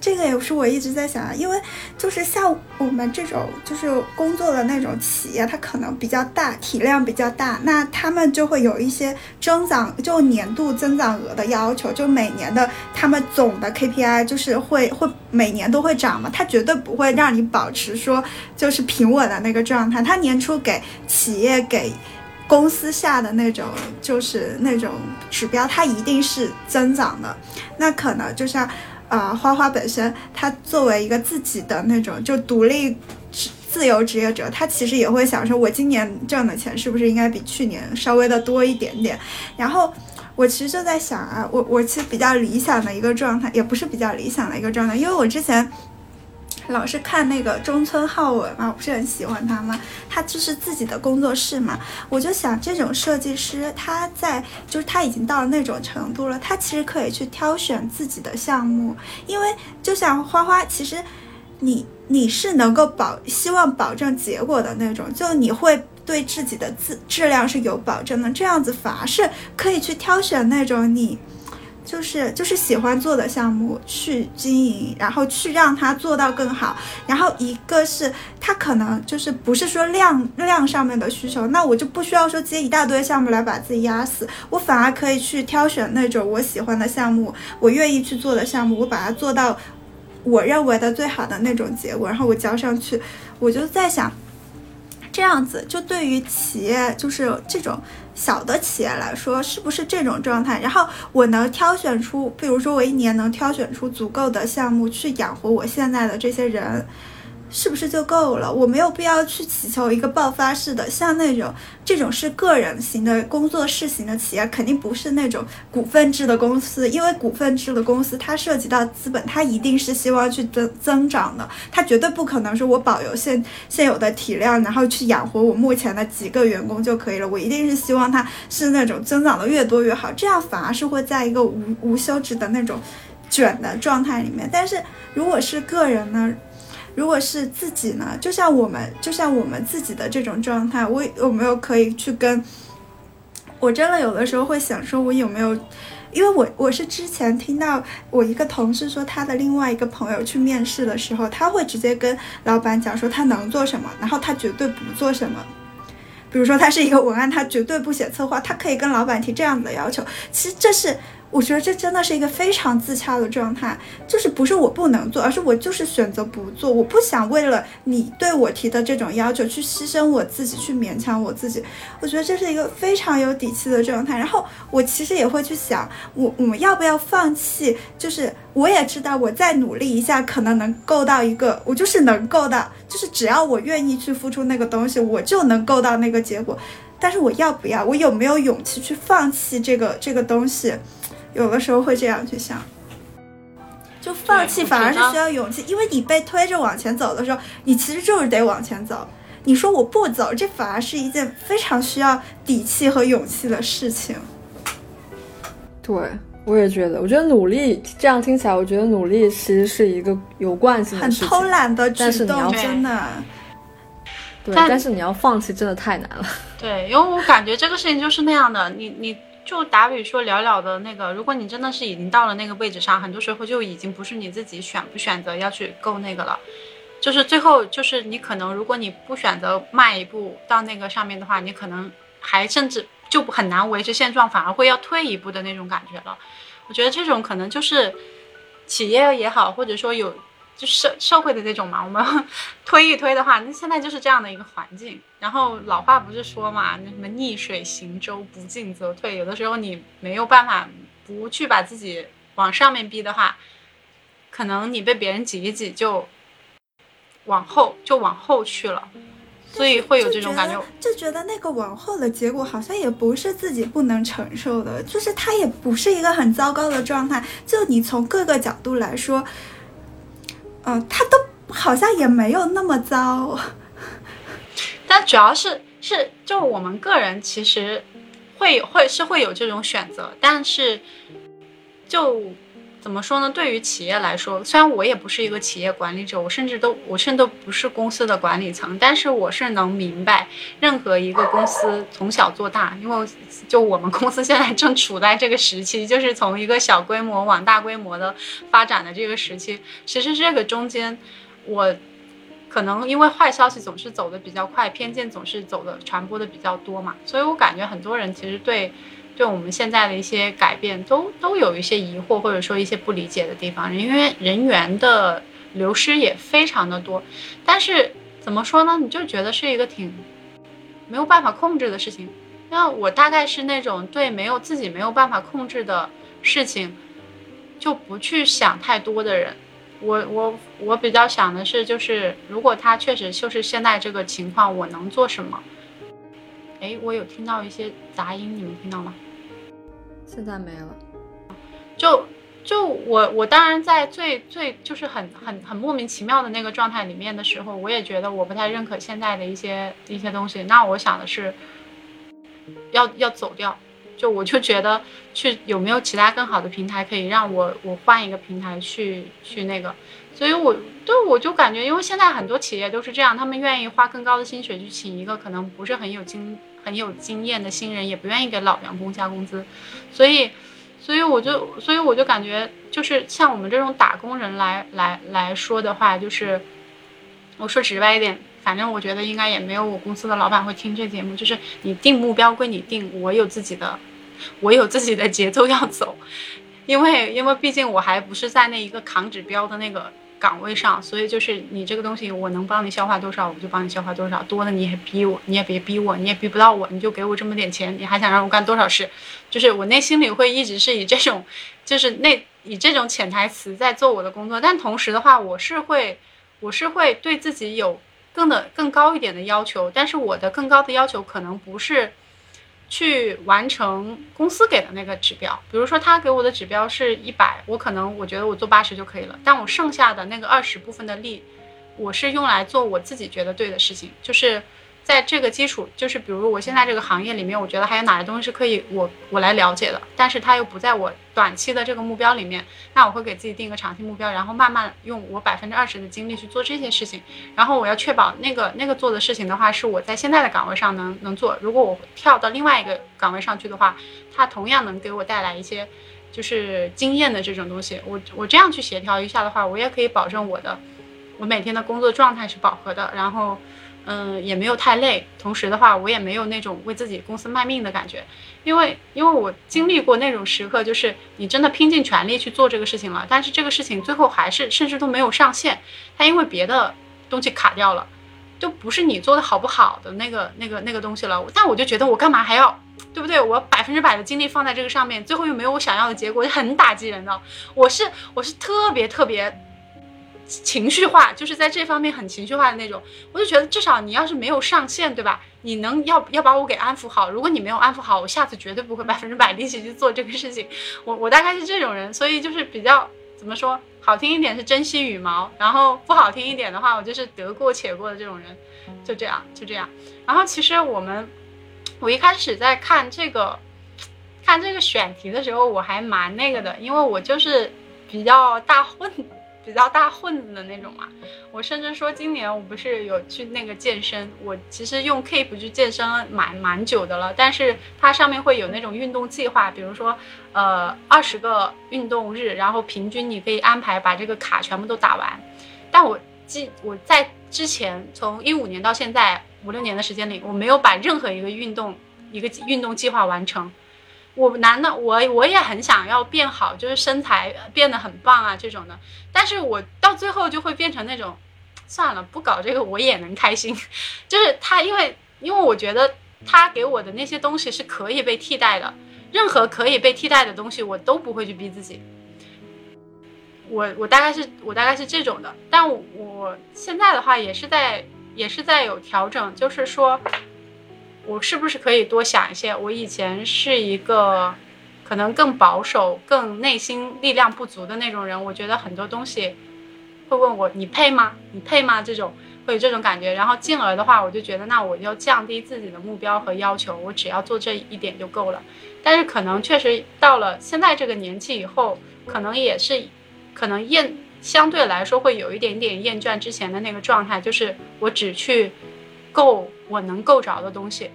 这个也是我一直在想啊，因为就是像我们这种就是工作的那种企业，它可能比较大，体量比较大，那他们就会有一些增长，就年度增长额的要求，就每年的他们总的 KPI 就是会会每年都会涨嘛，它绝对不会让你保持说就是平稳的那个状态，它年初给企业给公司下的那种就是那种指标，它一定是增长的，那可能就像。啊，花花本身，他作为一个自己的那种就独立自由职业者，他其实也会想说，我今年挣的钱是不是应该比去年稍微的多一点点？然后我其实就在想啊，我我其实比较理想的一个状态，也不是比较理想的一个状态，因为我之前。老是看那个中村浩文嘛，我不是很喜欢他吗？他就是自己的工作室嘛，我就想这种设计师他在就是他已经到了那种程度了，他其实可以去挑选自己的项目，因为就像花花，其实你你是能够保希望保证结果的那种，就你会对自己的质质量是有保证的，这样子反而是可以去挑选那种你。就是就是喜欢做的项目去经营，然后去让它做到更好。然后一个是它可能就是不是说量量上面的需求，那我就不需要说接一大堆项目来把自己压死，我反而可以去挑选那种我喜欢的项目，我愿意去做的项目，我把它做到我认为的最好的那种结果，然后我交上去。我就在想，这样子就对于企业就是这种。小的企业来说，是不是这种状态？然后我能挑选出，比如说我一年能挑选出足够的项目去养活我现在的这些人。是不是就够了？我没有必要去祈求一个爆发式的，像那种这种是个人型的工作室型的企业，肯定不是那种股份制的公司，因为股份制的公司它涉及到资本，它一定是希望去增增长的，它绝对不可能说我保留现现有的体量，然后去养活我目前的几个员工就可以了。我一定是希望它是那种增长的越多越好，这样反而是会在一个无无休止的那种卷的状态里面。但是如果是个人呢？如果是自己呢？就像我们，就像我们自己的这种状态，我有没有可以去跟？我真的有的时候会想说，我有没有？因为我我是之前听到我一个同事说，他的另外一个朋友去面试的时候，他会直接跟老板讲说他能做什么，然后他绝对不做什么。比如说他是一个文案，他绝对不写策划，他可以跟老板提这样的要求。其实这是。我觉得这真的是一个非常自洽的状态，就是不是我不能做，而是我就是选择不做。我不想为了你对我提的这种要求去牺牲我自己，去勉强我自己。我觉得这是一个非常有底气的状态。然后我其实也会去想，我我们要不要放弃？就是我也知道，我再努力一下，可能能够到一个，我就是能够到，就是只要我愿意去付出那个东西，我就能够到那个结果。但是我要不要？我有没有勇气去放弃这个这个东西？有的时候会这样去想，就放弃反而是需要勇气，因为你被推着往前走的时候，你其实就是得往前走。你说我不走，这反而是一件非常需要底气和勇气的事情。对，我也觉得。我觉得努力这样听起来，我觉得努力其实是一个有惯性的事情，很偷懒的举动，真的。对，但是你要放弃，真的太难了。对，因为我感觉这个事情就是那样的，你你。就打比说，了了的那个，如果你真的是已经到了那个位置上，很多时候就已经不是你自己选不选择要去够那个了，就是最后就是你可能，如果你不选择迈一步到那个上面的话，你可能还甚至就很难维持现状，反而会要退一步的那种感觉了。我觉得这种可能就是企业也好，或者说有。就社社会的这种嘛，我们 <laughs> 推一推的话，那现在就是这样的一个环境。然后老话不是说嘛，那什么逆水行舟，不进则退。有的时候你没有办法不去把自己往上面逼的话，可能你被别人挤一挤就往后就往后去了，所以会有这种感觉。就觉得那个往后的结果好像也不是自己不能承受的，就是它也不是一个很糟糕的状态。就你从各个角度来说。嗯，他都好像也没有那么糟，但主要是是就我们个人其实会会是会有这种选择，但是就。怎么说呢？对于企业来说，虽然我也不是一个企业管理者，我甚至都我甚至都不是公司的管理层，但是我是能明白，任何一个公司从小做大，因为就我们公司现在正处在这个时期，就是从一个小规模往大规模的发展的这个时期。其实这个中间，我可能因为坏消息总是走的比较快，偏见总是走的传播的比较多嘛，所以我感觉很多人其实对。对我们现在的一些改变，都都有一些疑惑，或者说一些不理解的地方，因为人员的流失也非常的多。但是怎么说呢？你就觉得是一个挺没有办法控制的事情。那我大概是那种对没有自己没有办法控制的事情，就不去想太多的人。我我我比较想的是，就是如果他确实就是现在这个情况，我能做什么？哎，我有听到一些杂音，你们听到吗？现在没了，就就我我当然在最最就是很很很莫名其妙的那个状态里面的时候，我也觉得我不太认可现在的一些一些东西。那我想的是，要要走掉，就我就觉得去有没有其他更好的平台可以让我我换一个平台去去那个。所以我对我就感觉，因为现在很多企业都是这样，他们愿意花更高的薪水去请一个可能不是很有经。很有经验的新人也不愿意给老员工加工资，所以，所以我就，所以我就感觉，就是像我们这种打工人来来来说的话，就是我说直白一点，反正我觉得应该也没有我公司的老板会听这节目。就是你定目标归你定，我有自己的，我有自己的节奏要走，<laughs> 因为因为毕竟我还不是在那一个扛指标的那个。岗位上，所以就是你这个东西，我能帮你消化多少，我就帮你消化多少。多了你也逼我，你也别逼我，你也逼不到我，你就给我这么点钱，你还想让我干多少事？就是我内心里会一直是以这种，就是那以这种潜台词在做我的工作。但同时的话，我是会，我是会对自己有更的更高一点的要求。但是我的更高的要求可能不是。去完成公司给的那个指标，比如说他给我的指标是一百，我可能我觉得我做八十就可以了，但我剩下的那个二十部分的力，我是用来做我自己觉得对的事情，就是。在这个基础，就是比如我现在这个行业里面，我觉得还有哪些东西是可以我我来了解的，但是它又不在我短期的这个目标里面，那我会给自己定一个长期目标，然后慢慢用我百分之二十的精力去做这些事情，然后我要确保那个那个做的事情的话，是我在现在的岗位上能能做。如果我跳到另外一个岗位上去的话，它同样能给我带来一些就是经验的这种东西。我我这样去协调一下的话，我也可以保证我的我每天的工作状态是饱和的，然后。嗯，也没有太累，同时的话，我也没有那种为自己公司卖命的感觉，因为因为我经历过那种时刻，就是你真的拼尽全力去做这个事情了，但是这个事情最后还是甚至都没有上线，它因为别的东西卡掉了，就不是你做的好不好的那个那个那个东西了。但我就觉得我干嘛还要，对不对？我百分之百的精力放在这个上面，最后又没有我想要的结果，就很打击人的。我是我是特别特别。情绪化就是在这方面很情绪化的那种，我就觉得至少你要是没有上线，对吧？你能要要把我给安抚好。如果你没有安抚好，我下次绝对不会 <laughs> 百分之百力气去做这个事情。我我大概是这种人，所以就是比较怎么说，好听一点是珍惜羽毛，然后不好听一点的话，我就是得过且过的这种人，就这样就这样。然后其实我们，我一开始在看这个看这个选题的时候，我还蛮那个的，因为我就是比较大混。比较大混子的那种嘛，我甚至说今年我不是有去那个健身，我其实用 Keep 去健身蛮蛮久的了，但是它上面会有那种运动计划，比如说呃二十个运动日，然后平均你可以安排把这个卡全部都打完。但我记我在之前从一五年到现在五六年的时间里，我没有把任何一个运动一个运动计划完成。我男的，我我也很想要变好，就是身材变得很棒啊这种的，但是我到最后就会变成那种，算了，不搞这个我也能开心，<laughs> 就是他，因为因为我觉得他给我的那些东西是可以被替代的，任何可以被替代的东西我都不会去逼自己，我我大概是我大概是这种的，但我现在的话也是在也是在有调整，就是说。我是不是可以多想一些？我以前是一个可能更保守、更内心力量不足的那种人。我觉得很多东西会问我：“你配吗？你配吗？”这种会有这种感觉。然后进而的话，我就觉得那我就降低自己的目标和要求，我只要做这一点就够了。但是可能确实到了现在这个年纪以后，可能也是可能厌，相对来说会有一点点厌倦之前的那个状态，就是我只去够我能够着的东西。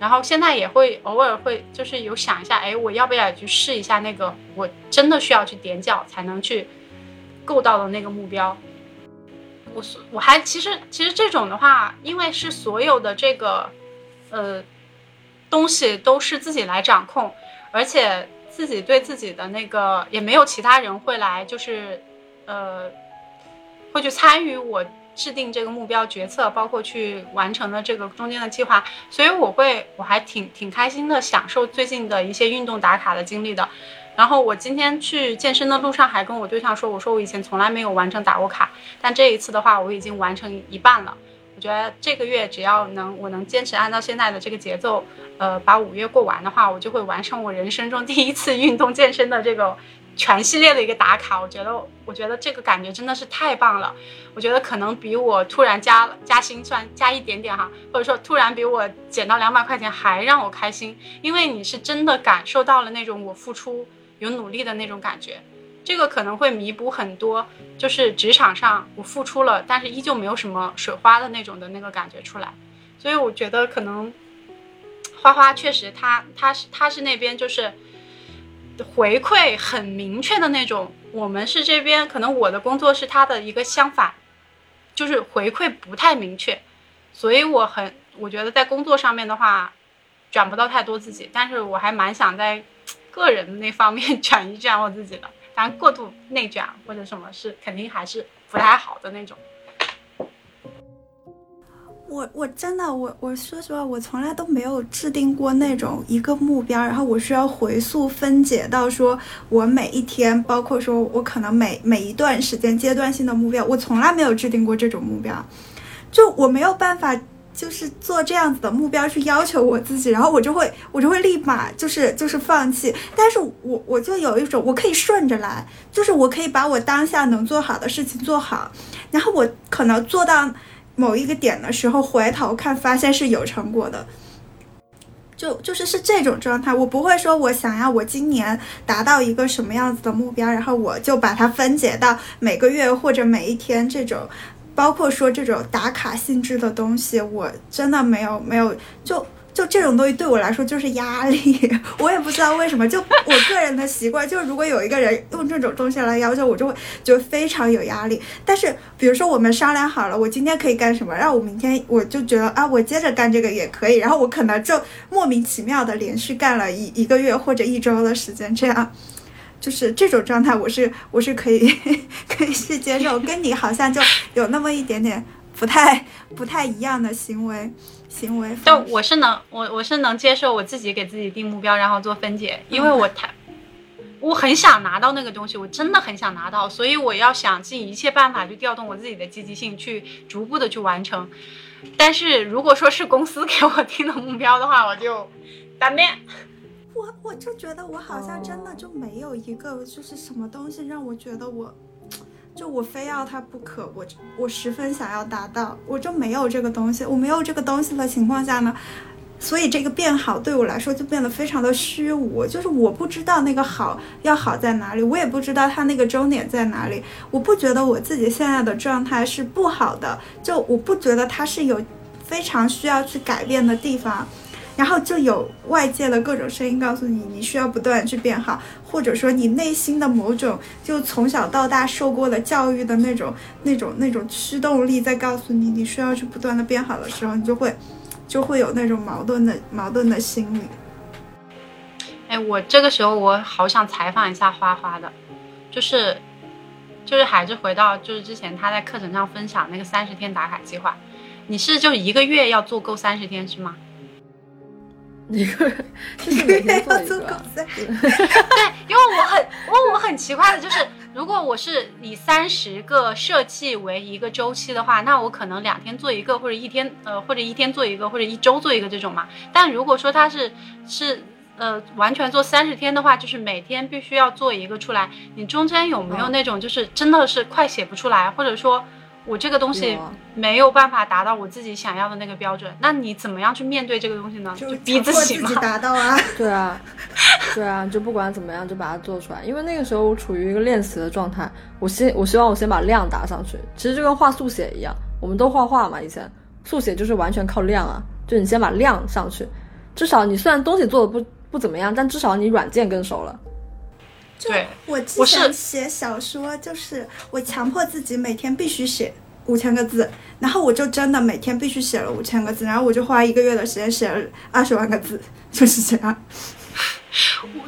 然后现在也会偶尔会就是有想一下，哎，我要不要去试一下那个我真的需要去踮脚才能去够到的那个目标。我我还其实其实这种的话，因为是所有的这个呃东西都是自己来掌控，而且自己对自己的那个也没有其他人会来就是呃会去参与我。制定这个目标决策，包括去完成的这个中间的计划，所以我会我还挺挺开心的，享受最近的一些运动打卡的经历的。然后我今天去健身的路上还跟我对象说，我说我以前从来没有完成打过卡，但这一次的话我已经完成一半了。我觉得这个月只要能我能坚持按照现在的这个节奏，呃，把五月过完的话，我就会完成我人生中第一次运动健身的这个。全系列的一个打卡，我觉得，我觉得这个感觉真的是太棒了。我觉得可能比我突然加加薪算加一点点哈，或者说突然比我减到两百块钱还让我开心，因为你是真的感受到了那种我付出有努力的那种感觉。这个可能会弥补很多，就是职场上我付出了，但是依旧没有什么水花的那种的那个感觉出来。所以我觉得可能花花确实，他他是他是那边就是。回馈很明确的那种，我们是这边可能我的工作是他的一个相反，就是回馈不太明确，所以我很我觉得在工作上面的话，转不到太多自己，但是我还蛮想在个人那方面卷一卷我自己的，但过度内卷或者什么是肯定还是不太好的那种。我我真的我我说实话，我从来都没有制定过那种一个目标，然后我需要回溯分解到说我每一天，包括说我可能每每一段时间阶段性的目标，我从来没有制定过这种目标，就我没有办法就是做这样子的目标去要求我自己，然后我就会我就会立马就是就是放弃，但是我我就有一种我可以顺着来，就是我可以把我当下能做好的事情做好，然后我可能做到。某一个点的时候回头看，发现是有成果的，就就是是这种状态。我不会说我想要我今年达到一个什么样子的目标，然后我就把它分解到每个月或者每一天这种，包括说这种打卡性质的东西，我真的没有没有就。就这种东西对我来说就是压力，我也不知道为什么。就我个人的习惯，就是如果有一个人用这种东西来要求我，就会就非常有压力。但是比如说我们商量好了，我今天可以干什么，然后我明天我就觉得啊，我接着干这个也可以。然后我可能就莫名其妙的连续干了一一个月或者一周的时间，这样就是这种状态，我是我是可以 <laughs> 可以去接受。跟你好像就有那么一点点不太不太一样的行为。行为，但我是能，我我是能接受我自己给自己定目标，然后做分解，因为我太，我很想拿到那个东西，我真的很想拿到，所以我要想尽一切办法去调动我自己的积极性，去逐步的去完成。但是如果说是公司给我定的目标的话，我就 <laughs> 单面。我我就觉得我好像真的就没有一个就是什么东西让我觉得我。就我非要它不可，我我十分想要达到，我就没有这个东西，我没有这个东西的情况下呢，所以这个变好对我来说就变得非常的虚无，就是我不知道那个好要好在哪里，我也不知道它那个终点在哪里，我不觉得我自己现在的状态是不好的，就我不觉得它是有非常需要去改变的地方。然后就有外界的各种声音告诉你，你需要不断去变好，或者说你内心的某种就从小到大受过的教育的那种、那种、那种驱动力在告诉你，你需要去不断的变好的时候，你就会，就会有那种矛盾的矛盾的心理。哎，我这个时候我好想采访一下花花的，就是，就是还是回到就是之前他在课程上分享那个三十天打卡计划，你是就一个月要做够三十天是吗？一个人就是每天做一个，<laughs> 对，因为我很，我我很奇怪的就是，如果我是以三十个设计为一个周期的话，那我可能两天做一个，或者一天，呃，或者一天做一个，或者一周做一个这种嘛。但如果说他是是呃完全做三十天的话，就是每天必须要做一个出来，你中间有没有那种就是真的是快写不出来，或者说我这个东西没有办法达到我自己想要的那个标准，那你怎么样去面对这个东西呢？就逼自己嘛自己。达到啊。<laughs> 对啊，对啊，就不管怎么样，就把它做出来。因为那个时候我处于一个练习的状态，我希我希望我先把量打上去。其实就跟画速写一样，我们都画画嘛，以前速写就是完全靠量啊，就你先把量上去，至少你虽然东西做的不不怎么样，但至少你软件更熟了。就对我之前写小说，就是我强迫自己每天必须写五千个字，然后我就真的每天必须写了五千个字，然后我就花一个月的时间写了二十万个字，就是这样。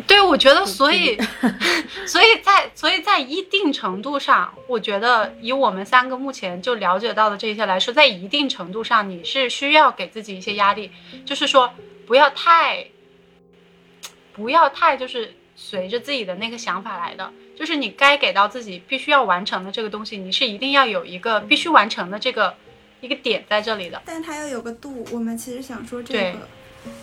对，我觉得，所以，<laughs> 所以在，所以在一定程度上，我觉得以我们三个目前就了解到的这些来说，在一定程度上，你是需要给自己一些压力，就是说不要太，不要太就是随着自己的那个想法来的，就是你该给到自己必须要完成的这个东西，你是一定要有一个必须完成的这个一个点在这里的。但它要有个度。我们其实想说这个，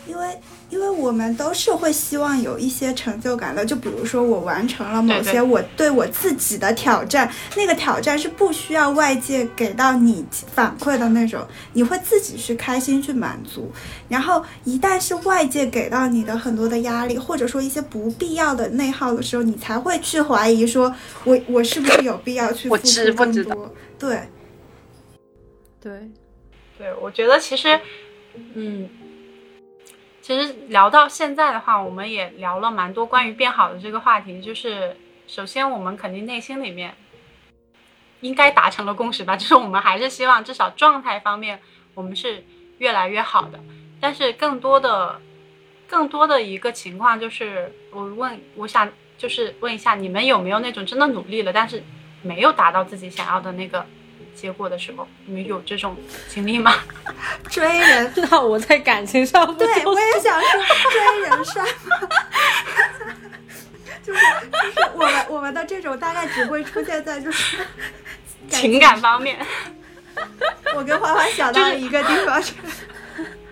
因为因为我们都是会希望有一些成就感的。就比如说我完成了某些我对我自己的挑战，那个挑战是不需要外界给到你反馈的那种，你会自己去开心去满足。然后一旦是外界给到你的很多的压力，或者说一些不必要的内耗的时候，你才会去怀疑说我我是不是有必要去付出更多？对。对，对，我觉得其实，嗯，其实聊到现在的话，我们也聊了蛮多关于变好的这个话题。就是首先，我们肯定内心里面应该达成了共识吧，<laughs> 就是我们还是希望至少状态方面我们是越来越好的。但是更多的、更多的一个情况就是，我问，我想就是问一下，你们有没有那种真的努力了，但是没有达到自己想要的那个结果的时候，你们有这种经历吗？<laughs> 追人，<laughs> 那我在感情上不对我也想说追人帅吗？<laughs> 就是就是我们我们的这种大概只会出现在就是情感方面我跟花花想到了一个地方是，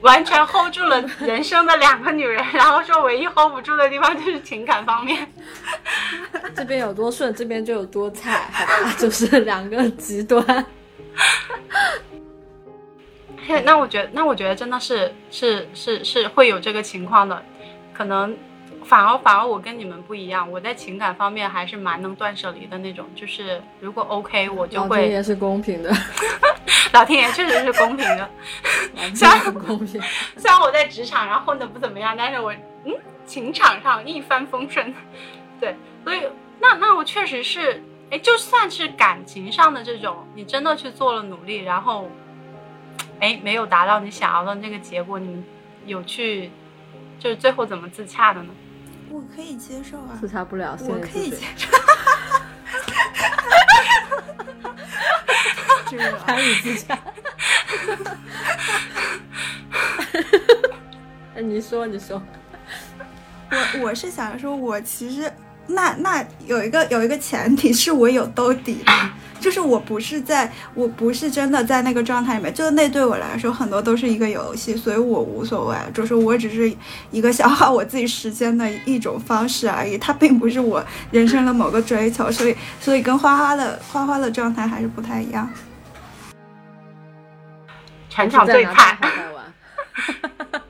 完全 hold 住了人生的两个女人，然后说唯一 hold 不住的地方就是情感方面。这边有多顺，这边就有多菜，好吧？就是两个极端。嘿 <laughs> 那我觉得，那我觉得真的是是是是会有这个情况的，可能反而反而我跟你们不一样，我在情感方面还是蛮能断舍离的那种，就是如果 OK 我就老天会，爷是公平的，<laughs> 老天爷确实是公平的。老天爷很公平。<laughs> 虽然我在职场上混的不怎么样，但是我嗯情场上一帆风顺，<laughs> 对，所以那那我确实是，哎，就算是感情上的这种，你真的去做了努力，然后，哎，没有达到你想要的那个结果，你们有去，就是最后怎么自洽的呢？我可以接受啊自，洽不了，心我。可以接受。这个难以自洽。<laughs> 哎，你说，你说，我我是想说，我其实那那有一个有一个前提是我有兜底的，就是我不是在我不是真的在那个状态里面，就那对我来说很多都是一个游戏，所以我无所谓，就是我只是一个消耗我自己时间的一种方式而已，它并不是我人生的某个追求，所以所以跟花花的花花的状态还是不太一样。全场最菜大。号在玩。<laughs>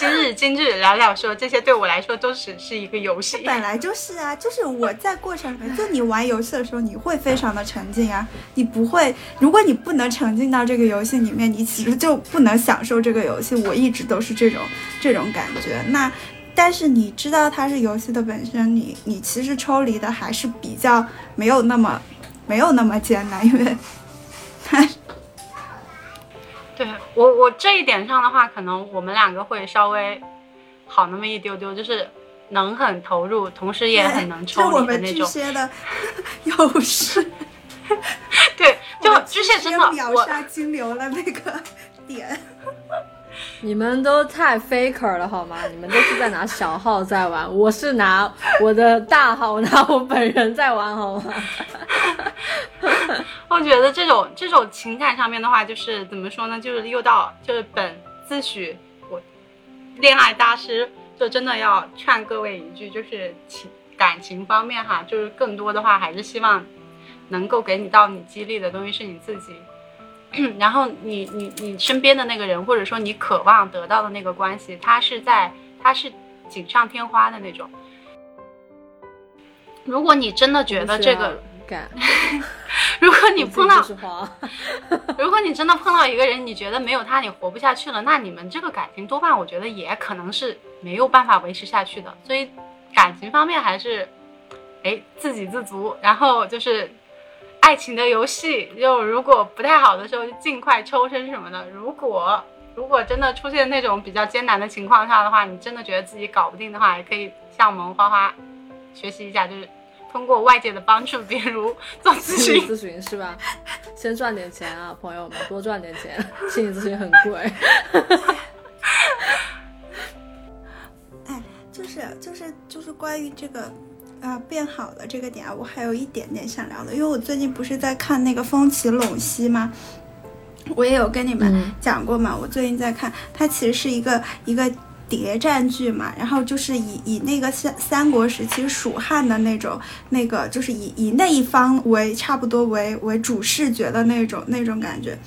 今日 <laughs> 今日聊聊说，这些对我来说都只是一个游戏。<laughs> 本来就是啊，就是我在过程就你玩游戏的时候，你会非常的沉浸啊，你不会，如果你不能沉浸到这个游戏里面，你其实就不能享受这个游戏。我一直都是这种这种感觉。那但是你知道它是游戏的本身，你你其实抽离的还是比较没有那么没有那么艰难，因为它对我我这一点上的话，可能我们两个会稍微好那么一丢丢，就是能很投入，同时也很能 <laughs> 是抽我们巨离的那种。蟹的优势。对，就巨蟹真的秒杀金牛的那个点。你们都太 faker 了好吗？你们都是在拿小号在玩，<laughs> 我是拿我的大号，我拿我本人在玩好吗？<laughs> 我觉得这种这种情感上面的话，就是怎么说呢？就是又到就是本自诩我恋爱大师，就真的要劝各位一句，就是情感情方面哈，就是更多的话还是希望能够给你到你激励的东西是你自己。<clears throat> 然后你你你身边的那个人，或者说你渴望得到的那个关系，他是在他是锦上添花的那种。如果你真的觉得这个，<laughs> 如果你碰到，<laughs> 如果你真的碰到一个人，你觉得没有他你活不下去了，那你们这个感情多半我觉得也可能是没有办法维持下去的。所以感情方面还是，哎，自给自足，然后就是。爱情的游戏，就如果不太好的时候，就尽快抽身什么的。如果如果真的出现那种比较艰难的情况下的话，你真的觉得自己搞不定的话，也可以向我们花花学习一下，就是通过外界的帮助，比如做咨询，咨询是吧？先赚点钱啊，朋友们，多赚点钱，心理咨询很贵。哎，就是就是就是关于这个。啊，变好了这个点啊，我还有一点点想聊的，因为我最近不是在看那个《风起陇西》吗？我也有跟你们讲过嘛。我最近在看，它其实是一个一个谍战剧嘛，然后就是以以那个三三国时期蜀汉的那种那个，就是以以那一方为差不多为为主视觉的那种那种感觉。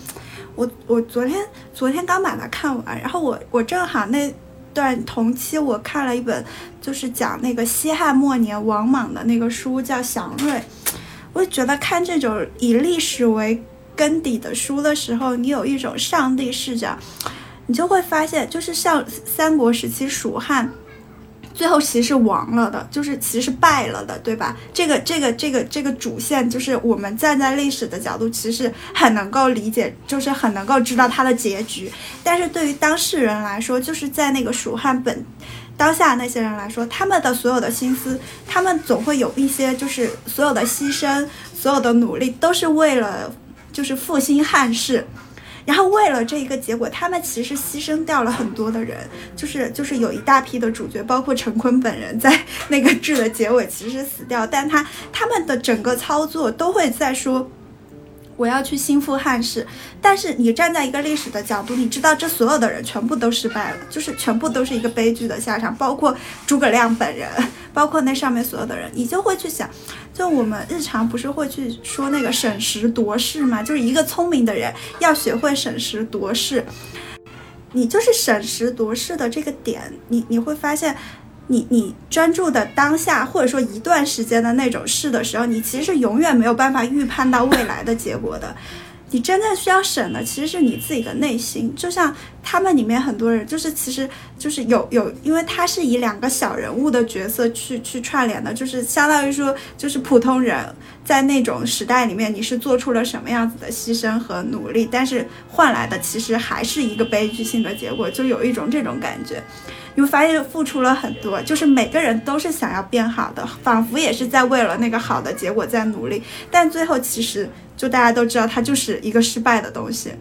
我我昨天昨天刚把它看完，然后我我正好那。段同期我看了一本，就是讲那个西汉末年王莽的那个书，叫《祥瑞》。我就觉得看这种以历史为根底的书的时候，你有一种上帝视角，你就会发现，就是像三国时期蜀汉。最后其实亡了的，就是其实败了的，对吧？这个这个这个这个主线，就是我们站在历史的角度，其实很能够理解，就是很能够知道它的结局。但是对于当事人来说，就是在那个蜀汉本当下那些人来说，他们的所有的心思，他们总会有一些，就是所有的牺牲，所有的努力，都是为了就是复兴汉室。然后为了这一个结果，他们其实牺牲掉了很多的人，就是就是有一大批的主角，包括陈坤本人在那个剧的结尾其实死掉，但他他们的整个操作都会在说。我要去兴复汉室，但是你站在一个历史的角度，你知道这所有的人全部都失败了，就是全部都是一个悲剧的下场，包括诸葛亮本人，<laughs> 包括那上面所有的人，你就会去想，就我们日常不是会去说那个审时度势吗？就是一个聪明的人要学会审时度势，你就是审时度势的这个点，你你会发现。你你专注的当下，或者说一段时间的那种事的时候，你其实是永远没有办法预判到未来的结果的。你真正需要审的其实是你自己的内心。就像他们里面很多人，就是其实就是有有，因为他是以两个小人物的角色去去串联的，就是相当于说，就是普通人在那种时代里面，你是做出了什么样子的牺牲和努力，但是换来的其实还是一个悲剧性的结果，就有一种这种感觉。你会发现付出了很多，就是每个人都是想要变好的，仿佛也是在为了那个好的结果在努力，但最后其实就大家都知道，它就是一个失败的东西。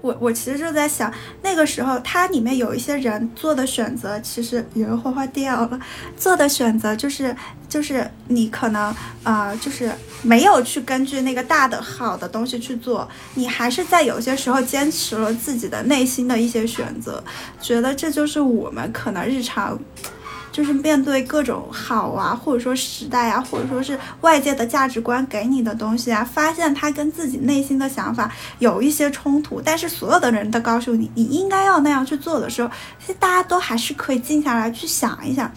我我其实就在想，那个时候它里面有一些人做的选择，其实有人花掉了，做的选择就是就是你可能呃就是没有去根据那个大的好的东西去做，你还是在有些时候坚持了自己的内心的一些选择，觉得这就是我们可能日常。就是面对各种好啊，或者说时代啊，或者说是外界的价值观给你的东西啊，发现它跟自己内心的想法有一些冲突，但是所有的人都告诉你你应该要那样去做的时候，其实大家都还是可以静下来去想一想。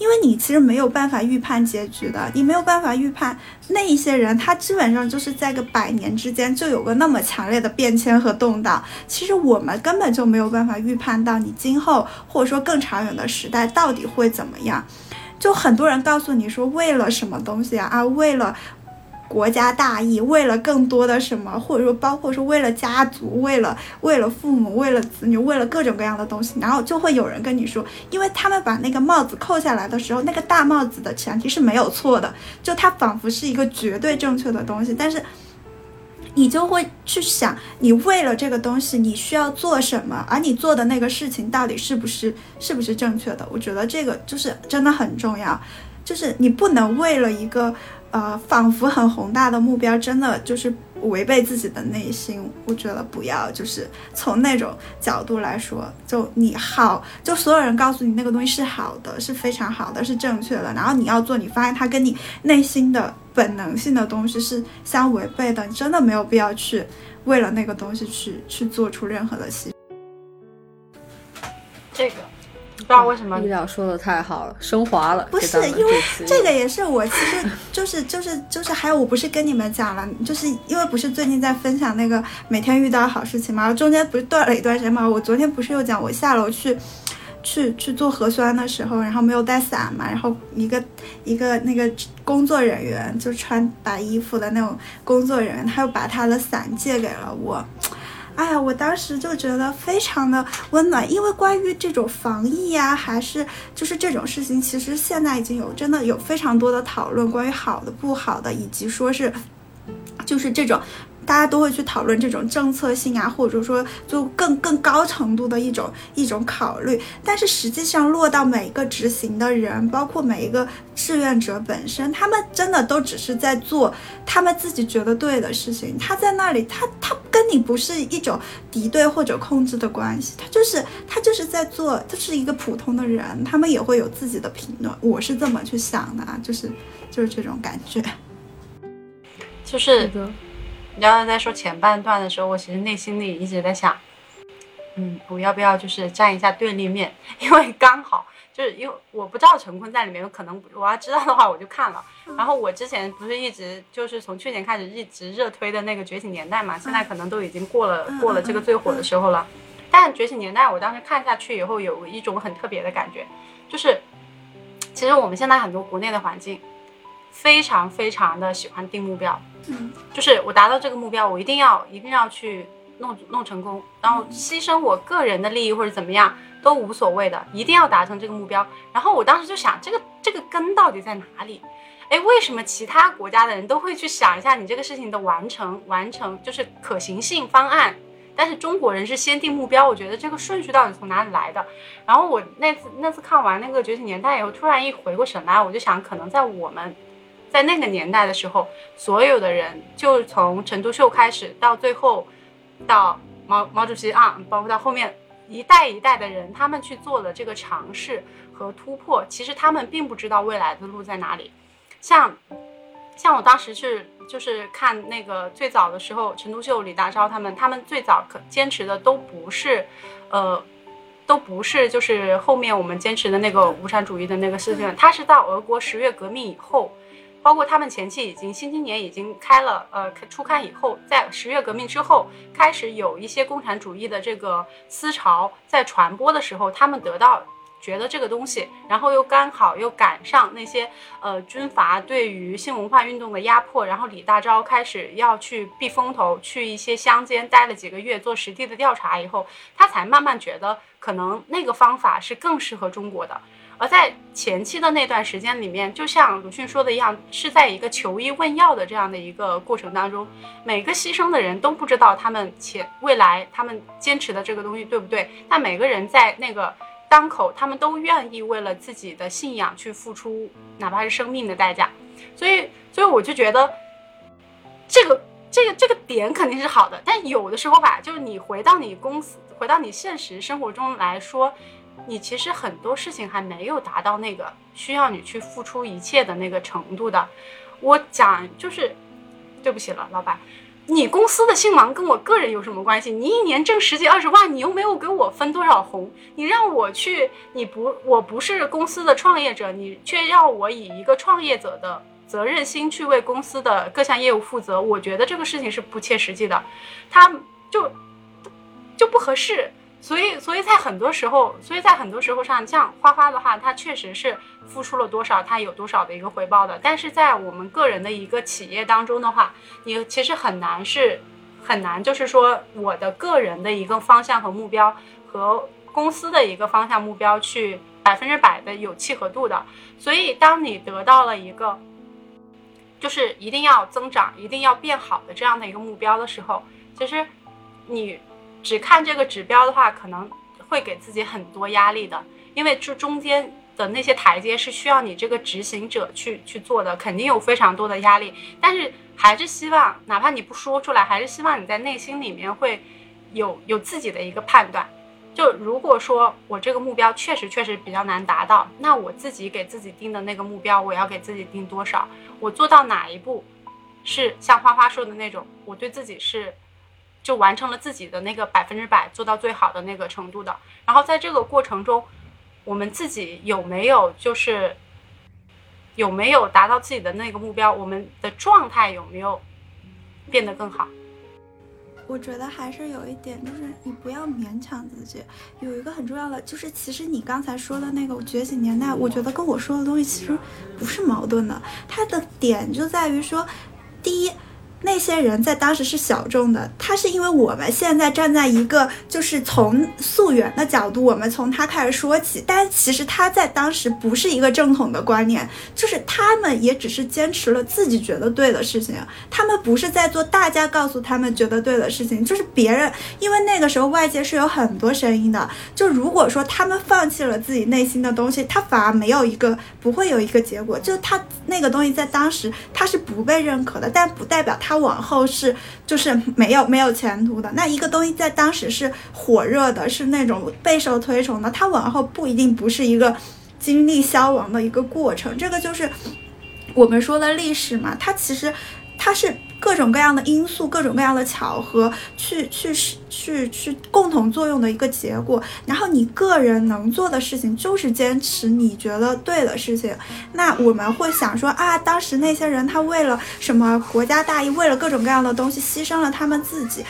因为你其实没有办法预判结局的，你没有办法预判那一些人，他基本上就是在个百年之间就有个那么强烈的变迁和动荡。其实我们根本就没有办法预判到你今后或者说更长远的时代到底会怎么样。就很多人告诉你说，为了什么东西啊？啊，为了。国家大义，为了更多的什么，或者说包括说为了家族，为了为了父母，为了子女，为了各种各样的东西，然后就会有人跟你说，因为他们把那个帽子扣下来的时候，那个大帽子的前提是没有错的，就它仿佛是一个绝对正确的东西，但是你就会去想，你为了这个东西，你需要做什么，而你做的那个事情到底是不是是不是正确的？我觉得这个就是真的很重要，就是你不能为了一个。呃，仿佛很宏大的目标，真的就是违背自己的内心，我觉得不要，就是从那种角度来说，就你好，就所有人告诉你那个东西是好的，是非常好的，是正确的，然后你要做，你发现它跟你内心的本能性的东西是相违背的，你真的没有必要去为了那个东西去去做出任何的牺牲。这个。不知道为什么，医疗说的太好了，升华了。不是因为这个也是我，其实就是就是就是还有，我不是跟你们讲了，就是因为不是最近在分享那个每天遇到好事情嘛，中间不是断了一段时间嘛，我昨天不是又讲我下楼去去去做核酸的时候，然后没有带伞嘛，然后一个一个那个工作人员就穿白衣服的那种工作人员，他又把他的伞借给了我。哎呀，我当时就觉得非常的温暖，因为关于这种防疫呀，还是就是这种事情，其实现在已经有真的有非常多的讨论，关于好的、不好的，以及说是，就是这种。大家都会去讨论这种政策性啊，或者说就更更高程度的一种一种考虑，但是实际上落到每一个执行的人，包括每一个志愿者本身，他们真的都只是在做他们自己觉得对的事情。他在那里，他他跟你不是一种敌对或者控制的关系，他就是他就是在做，就是一个普通的人，他们也会有自己的评论。我是这么去想的啊，就是就是这种感觉，就是。聊聊在说前半段的时候，我其实内心里一直在想，嗯，我要不要就是站一下对立面？<laughs> 因为刚好就是因为我不知道陈坤在里面，可能我要知道的话我就看了。然后我之前不是一直就是从去年开始一直热推的那个《觉醒年代》嘛，现在可能都已经过了过了这个最火的时候了。但《觉醒年代》我当时看下去以后，有一种很特别的感觉，就是其实我们现在很多国内的环境，非常非常的喜欢定目标。嗯，就是我达到这个目标，我一定要一定要去弄弄成功，然后牺牲我个人的利益或者怎么样都无所谓的，一定要达成这个目标。然后我当时就想，这个这个根到底在哪里？哎，为什么其他国家的人都会去想一下你这个事情的完成完成就是可行性方案，但是中国人是先定目标？我觉得这个顺序到底从哪里来的？然后我那次那次看完那个《觉醒年代》以后，突然一回过神来，我就想，可能在我们。在那个年代的时候，所有的人就从陈独秀开始，到最后，到毛毛主席啊，包括到后面一代一代的人，他们去做的这个尝试和突破，其实他们并不知道未来的路在哪里。像，像我当时是就是看那个最早的时候，陈独秀、李大钊他们，他们最早可坚持的都不是，呃，都不是就是后面我们坚持的那个无产主义的那个事情，他是到俄国十月革命以后。包括他们前期已经《新青年》已经开了，呃，初刊以后，在十月革命之后，开始有一些共产主义的这个思潮在传播的时候，他们得到觉得这个东西，然后又刚好又赶上那些呃军阀对于新文化运动的压迫，然后李大钊开始要去避风头，去一些乡间待了几个月做实地的调查以后，他才慢慢觉得可能那个方法是更适合中国的。而在前期的那段时间里面，就像鲁迅说的一样，是在一个求医问药的这样的一个过程当中，每个牺牲的人都不知道他们前未来他们坚持的这个东西对不对，但每个人在那个当口，他们都愿意为了自己的信仰去付出，哪怕是生命的代价。所以，所以我就觉得，这个这个这个点肯定是好的，但有的时候吧，就是你回到你公司，回到你现实生活中来说。你其实很多事情还没有达到那个需要你去付出一切的那个程度的。我讲就是，对不起了，老板，你公司的兴亡跟我个人有什么关系？你一年挣十几二十万，你又没有给我分多少红，你让我去，你不，我不是公司的创业者，你却要我以一个创业者的责任心去为公司的各项业务负责，我觉得这个事情是不切实际的，他就就不合适。所以，所以在很多时候，所以在很多时候上，像花花的话，它确实是付出了多少，它有多少的一个回报的。但是在我们个人的一个企业当中的话，你其实很难是很难，就是说我的个人的一个方向和目标和公司的一个方向目标去百分之百的有契合度的。所以，当你得到了一个就是一定要增长、一定要变好的这样的一个目标的时候，其实你。只看这个指标的话，可能会给自己很多压力的，因为这中间的那些台阶是需要你这个执行者去去做的，肯定有非常多的压力。但是还是希望哪怕你不说出来，还是希望你在内心里面会有有自己的一个判断。就如果说我这个目标确实确实比较难达到，那我自己给自己定的那个目标，我要给自己定多少？我做到哪一步，是像花花说的那种，我对自己是就完成了自己的那个百分之百做到最好的那个程度的。然后在这个过程中，我们自己有没有就是有没有达到自己的那个目标？我们的状态有没有变得更好？我觉得还是有一点，就是你不要勉强自己。有一个很重要的，就是其实你刚才说的那个觉醒年代，我觉得跟我说的东西其实不是矛盾的。它的点就在于说，第一。那些人在当时是小众的，他是因为我们现在站在一个就是从溯源的角度，我们从他开始说起，但其实他在当时不是一个正统的观念，就是他们也只是坚持了自己觉得对的事情，他们不是在做大家告诉他们觉得对的事情，就是别人，因为那个时候外界是有很多声音的，就如果说他们放弃了自己内心的东西，他反而没有一个不会有一个结果，就他那个东西在当时他是不被认可的，但不代表他。它往后是就是没有没有前途的。那一个东西在当时是火热的，是那种备受推崇的，它往后不一定不是一个经历消亡的一个过程。这个就是我们说的历史嘛，它其实它是。各种各样的因素，各种各样的巧合，去去去去共同作用的一个结果。然后你个人能做的事情就是坚持你觉得对的事情。那我们会想说啊，当时那些人他为了什么国家大义，为了各种各样的东西牺牲了他们自己。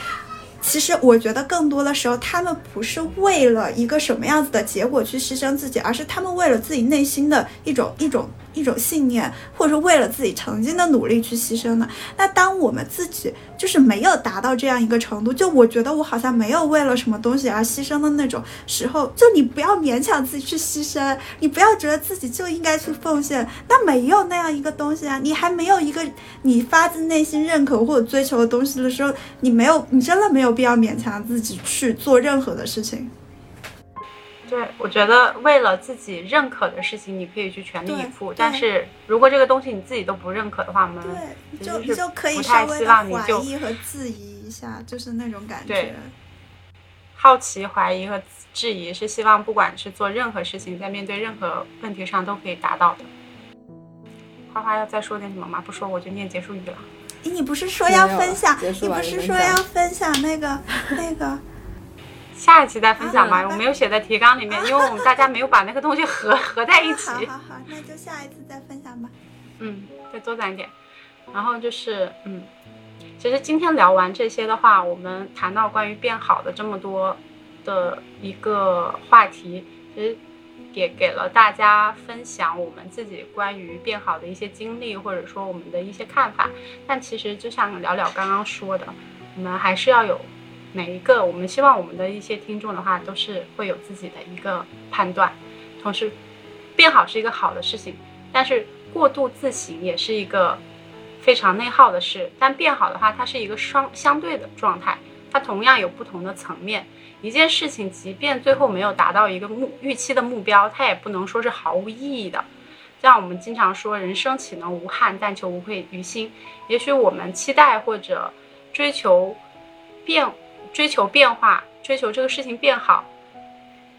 其实我觉得更多的时候，他们不是为了一个什么样子的结果去牺牲自己，而是他们为了自己内心的一种一种。一种信念，或者说为了自己曾经的努力去牺牲的。那当我们自己就是没有达到这样一个程度，就我觉得我好像没有为了什么东西而牺牲的那种时候，就你不要勉强自己去牺牲，你不要觉得自己就应该去奉献。那没有那样一个东西啊，你还没有一个你发自内心认可或者追求的东西的时候，你没有，你真的没有必要勉强自己去做任何的事情。对，我觉得为了自己认可的事情，你可以去全力以赴。但是如果这个东西你自己都不认可的话，我们就就可以稍微的怀疑和质疑一下，就是那种感觉。好奇、怀疑和质疑是希望，不管是做任何事情，在面对任何问题上都可以达到的。花花要再说点什么吗？不说我就念结束语了。你不是说要分享？你不是说要分享那个那个？下一期再分享吧，我没有写在提纲里面，<laughs> 因为我们大家没有把那个东西合 <laughs> 合在一起。好好好，那就下一次再分享吧。嗯，再多攒点。然后就是，嗯，其实今天聊完这些的话，我们谈到关于变好的这么多的一个话题，其实也给了大家分享我们自己关于变好的一些经历，或者说我们的一些看法。但其实就像聊聊刚刚说的，我们还是要有。每一个，我们希望我们的一些听众的话，都是会有自己的一个判断。同时，变好是一个好的事情，但是过度自省也是一个非常内耗的事。但变好的话，它是一个双相对的状态，它同样有不同的层面。一件事情，即便最后没有达到一个目预期的目标，它也不能说是毫无意义的。像我们经常说，人生岂能无憾，但求无愧于心。也许我们期待或者追求变。追求变化，追求这个事情变好，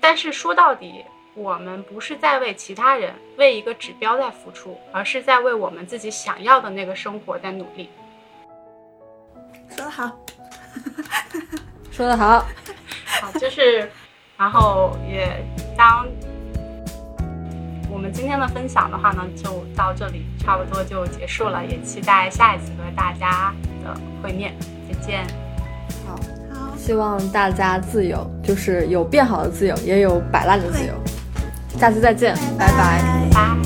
但是说到底，我们不是在为其他人、为一个指标在付出，而是在为我们自己想要的那个生活在努力。说得好，<laughs> 说得好，<laughs> 好，就是，然后也当我们今天的分享的话呢，就到这里，差不多就结束了，也期待下一次和大家的会面，再见。好。希望大家自由，就是有变好的自由，也有摆烂的自由。下次再见，拜拜。拜。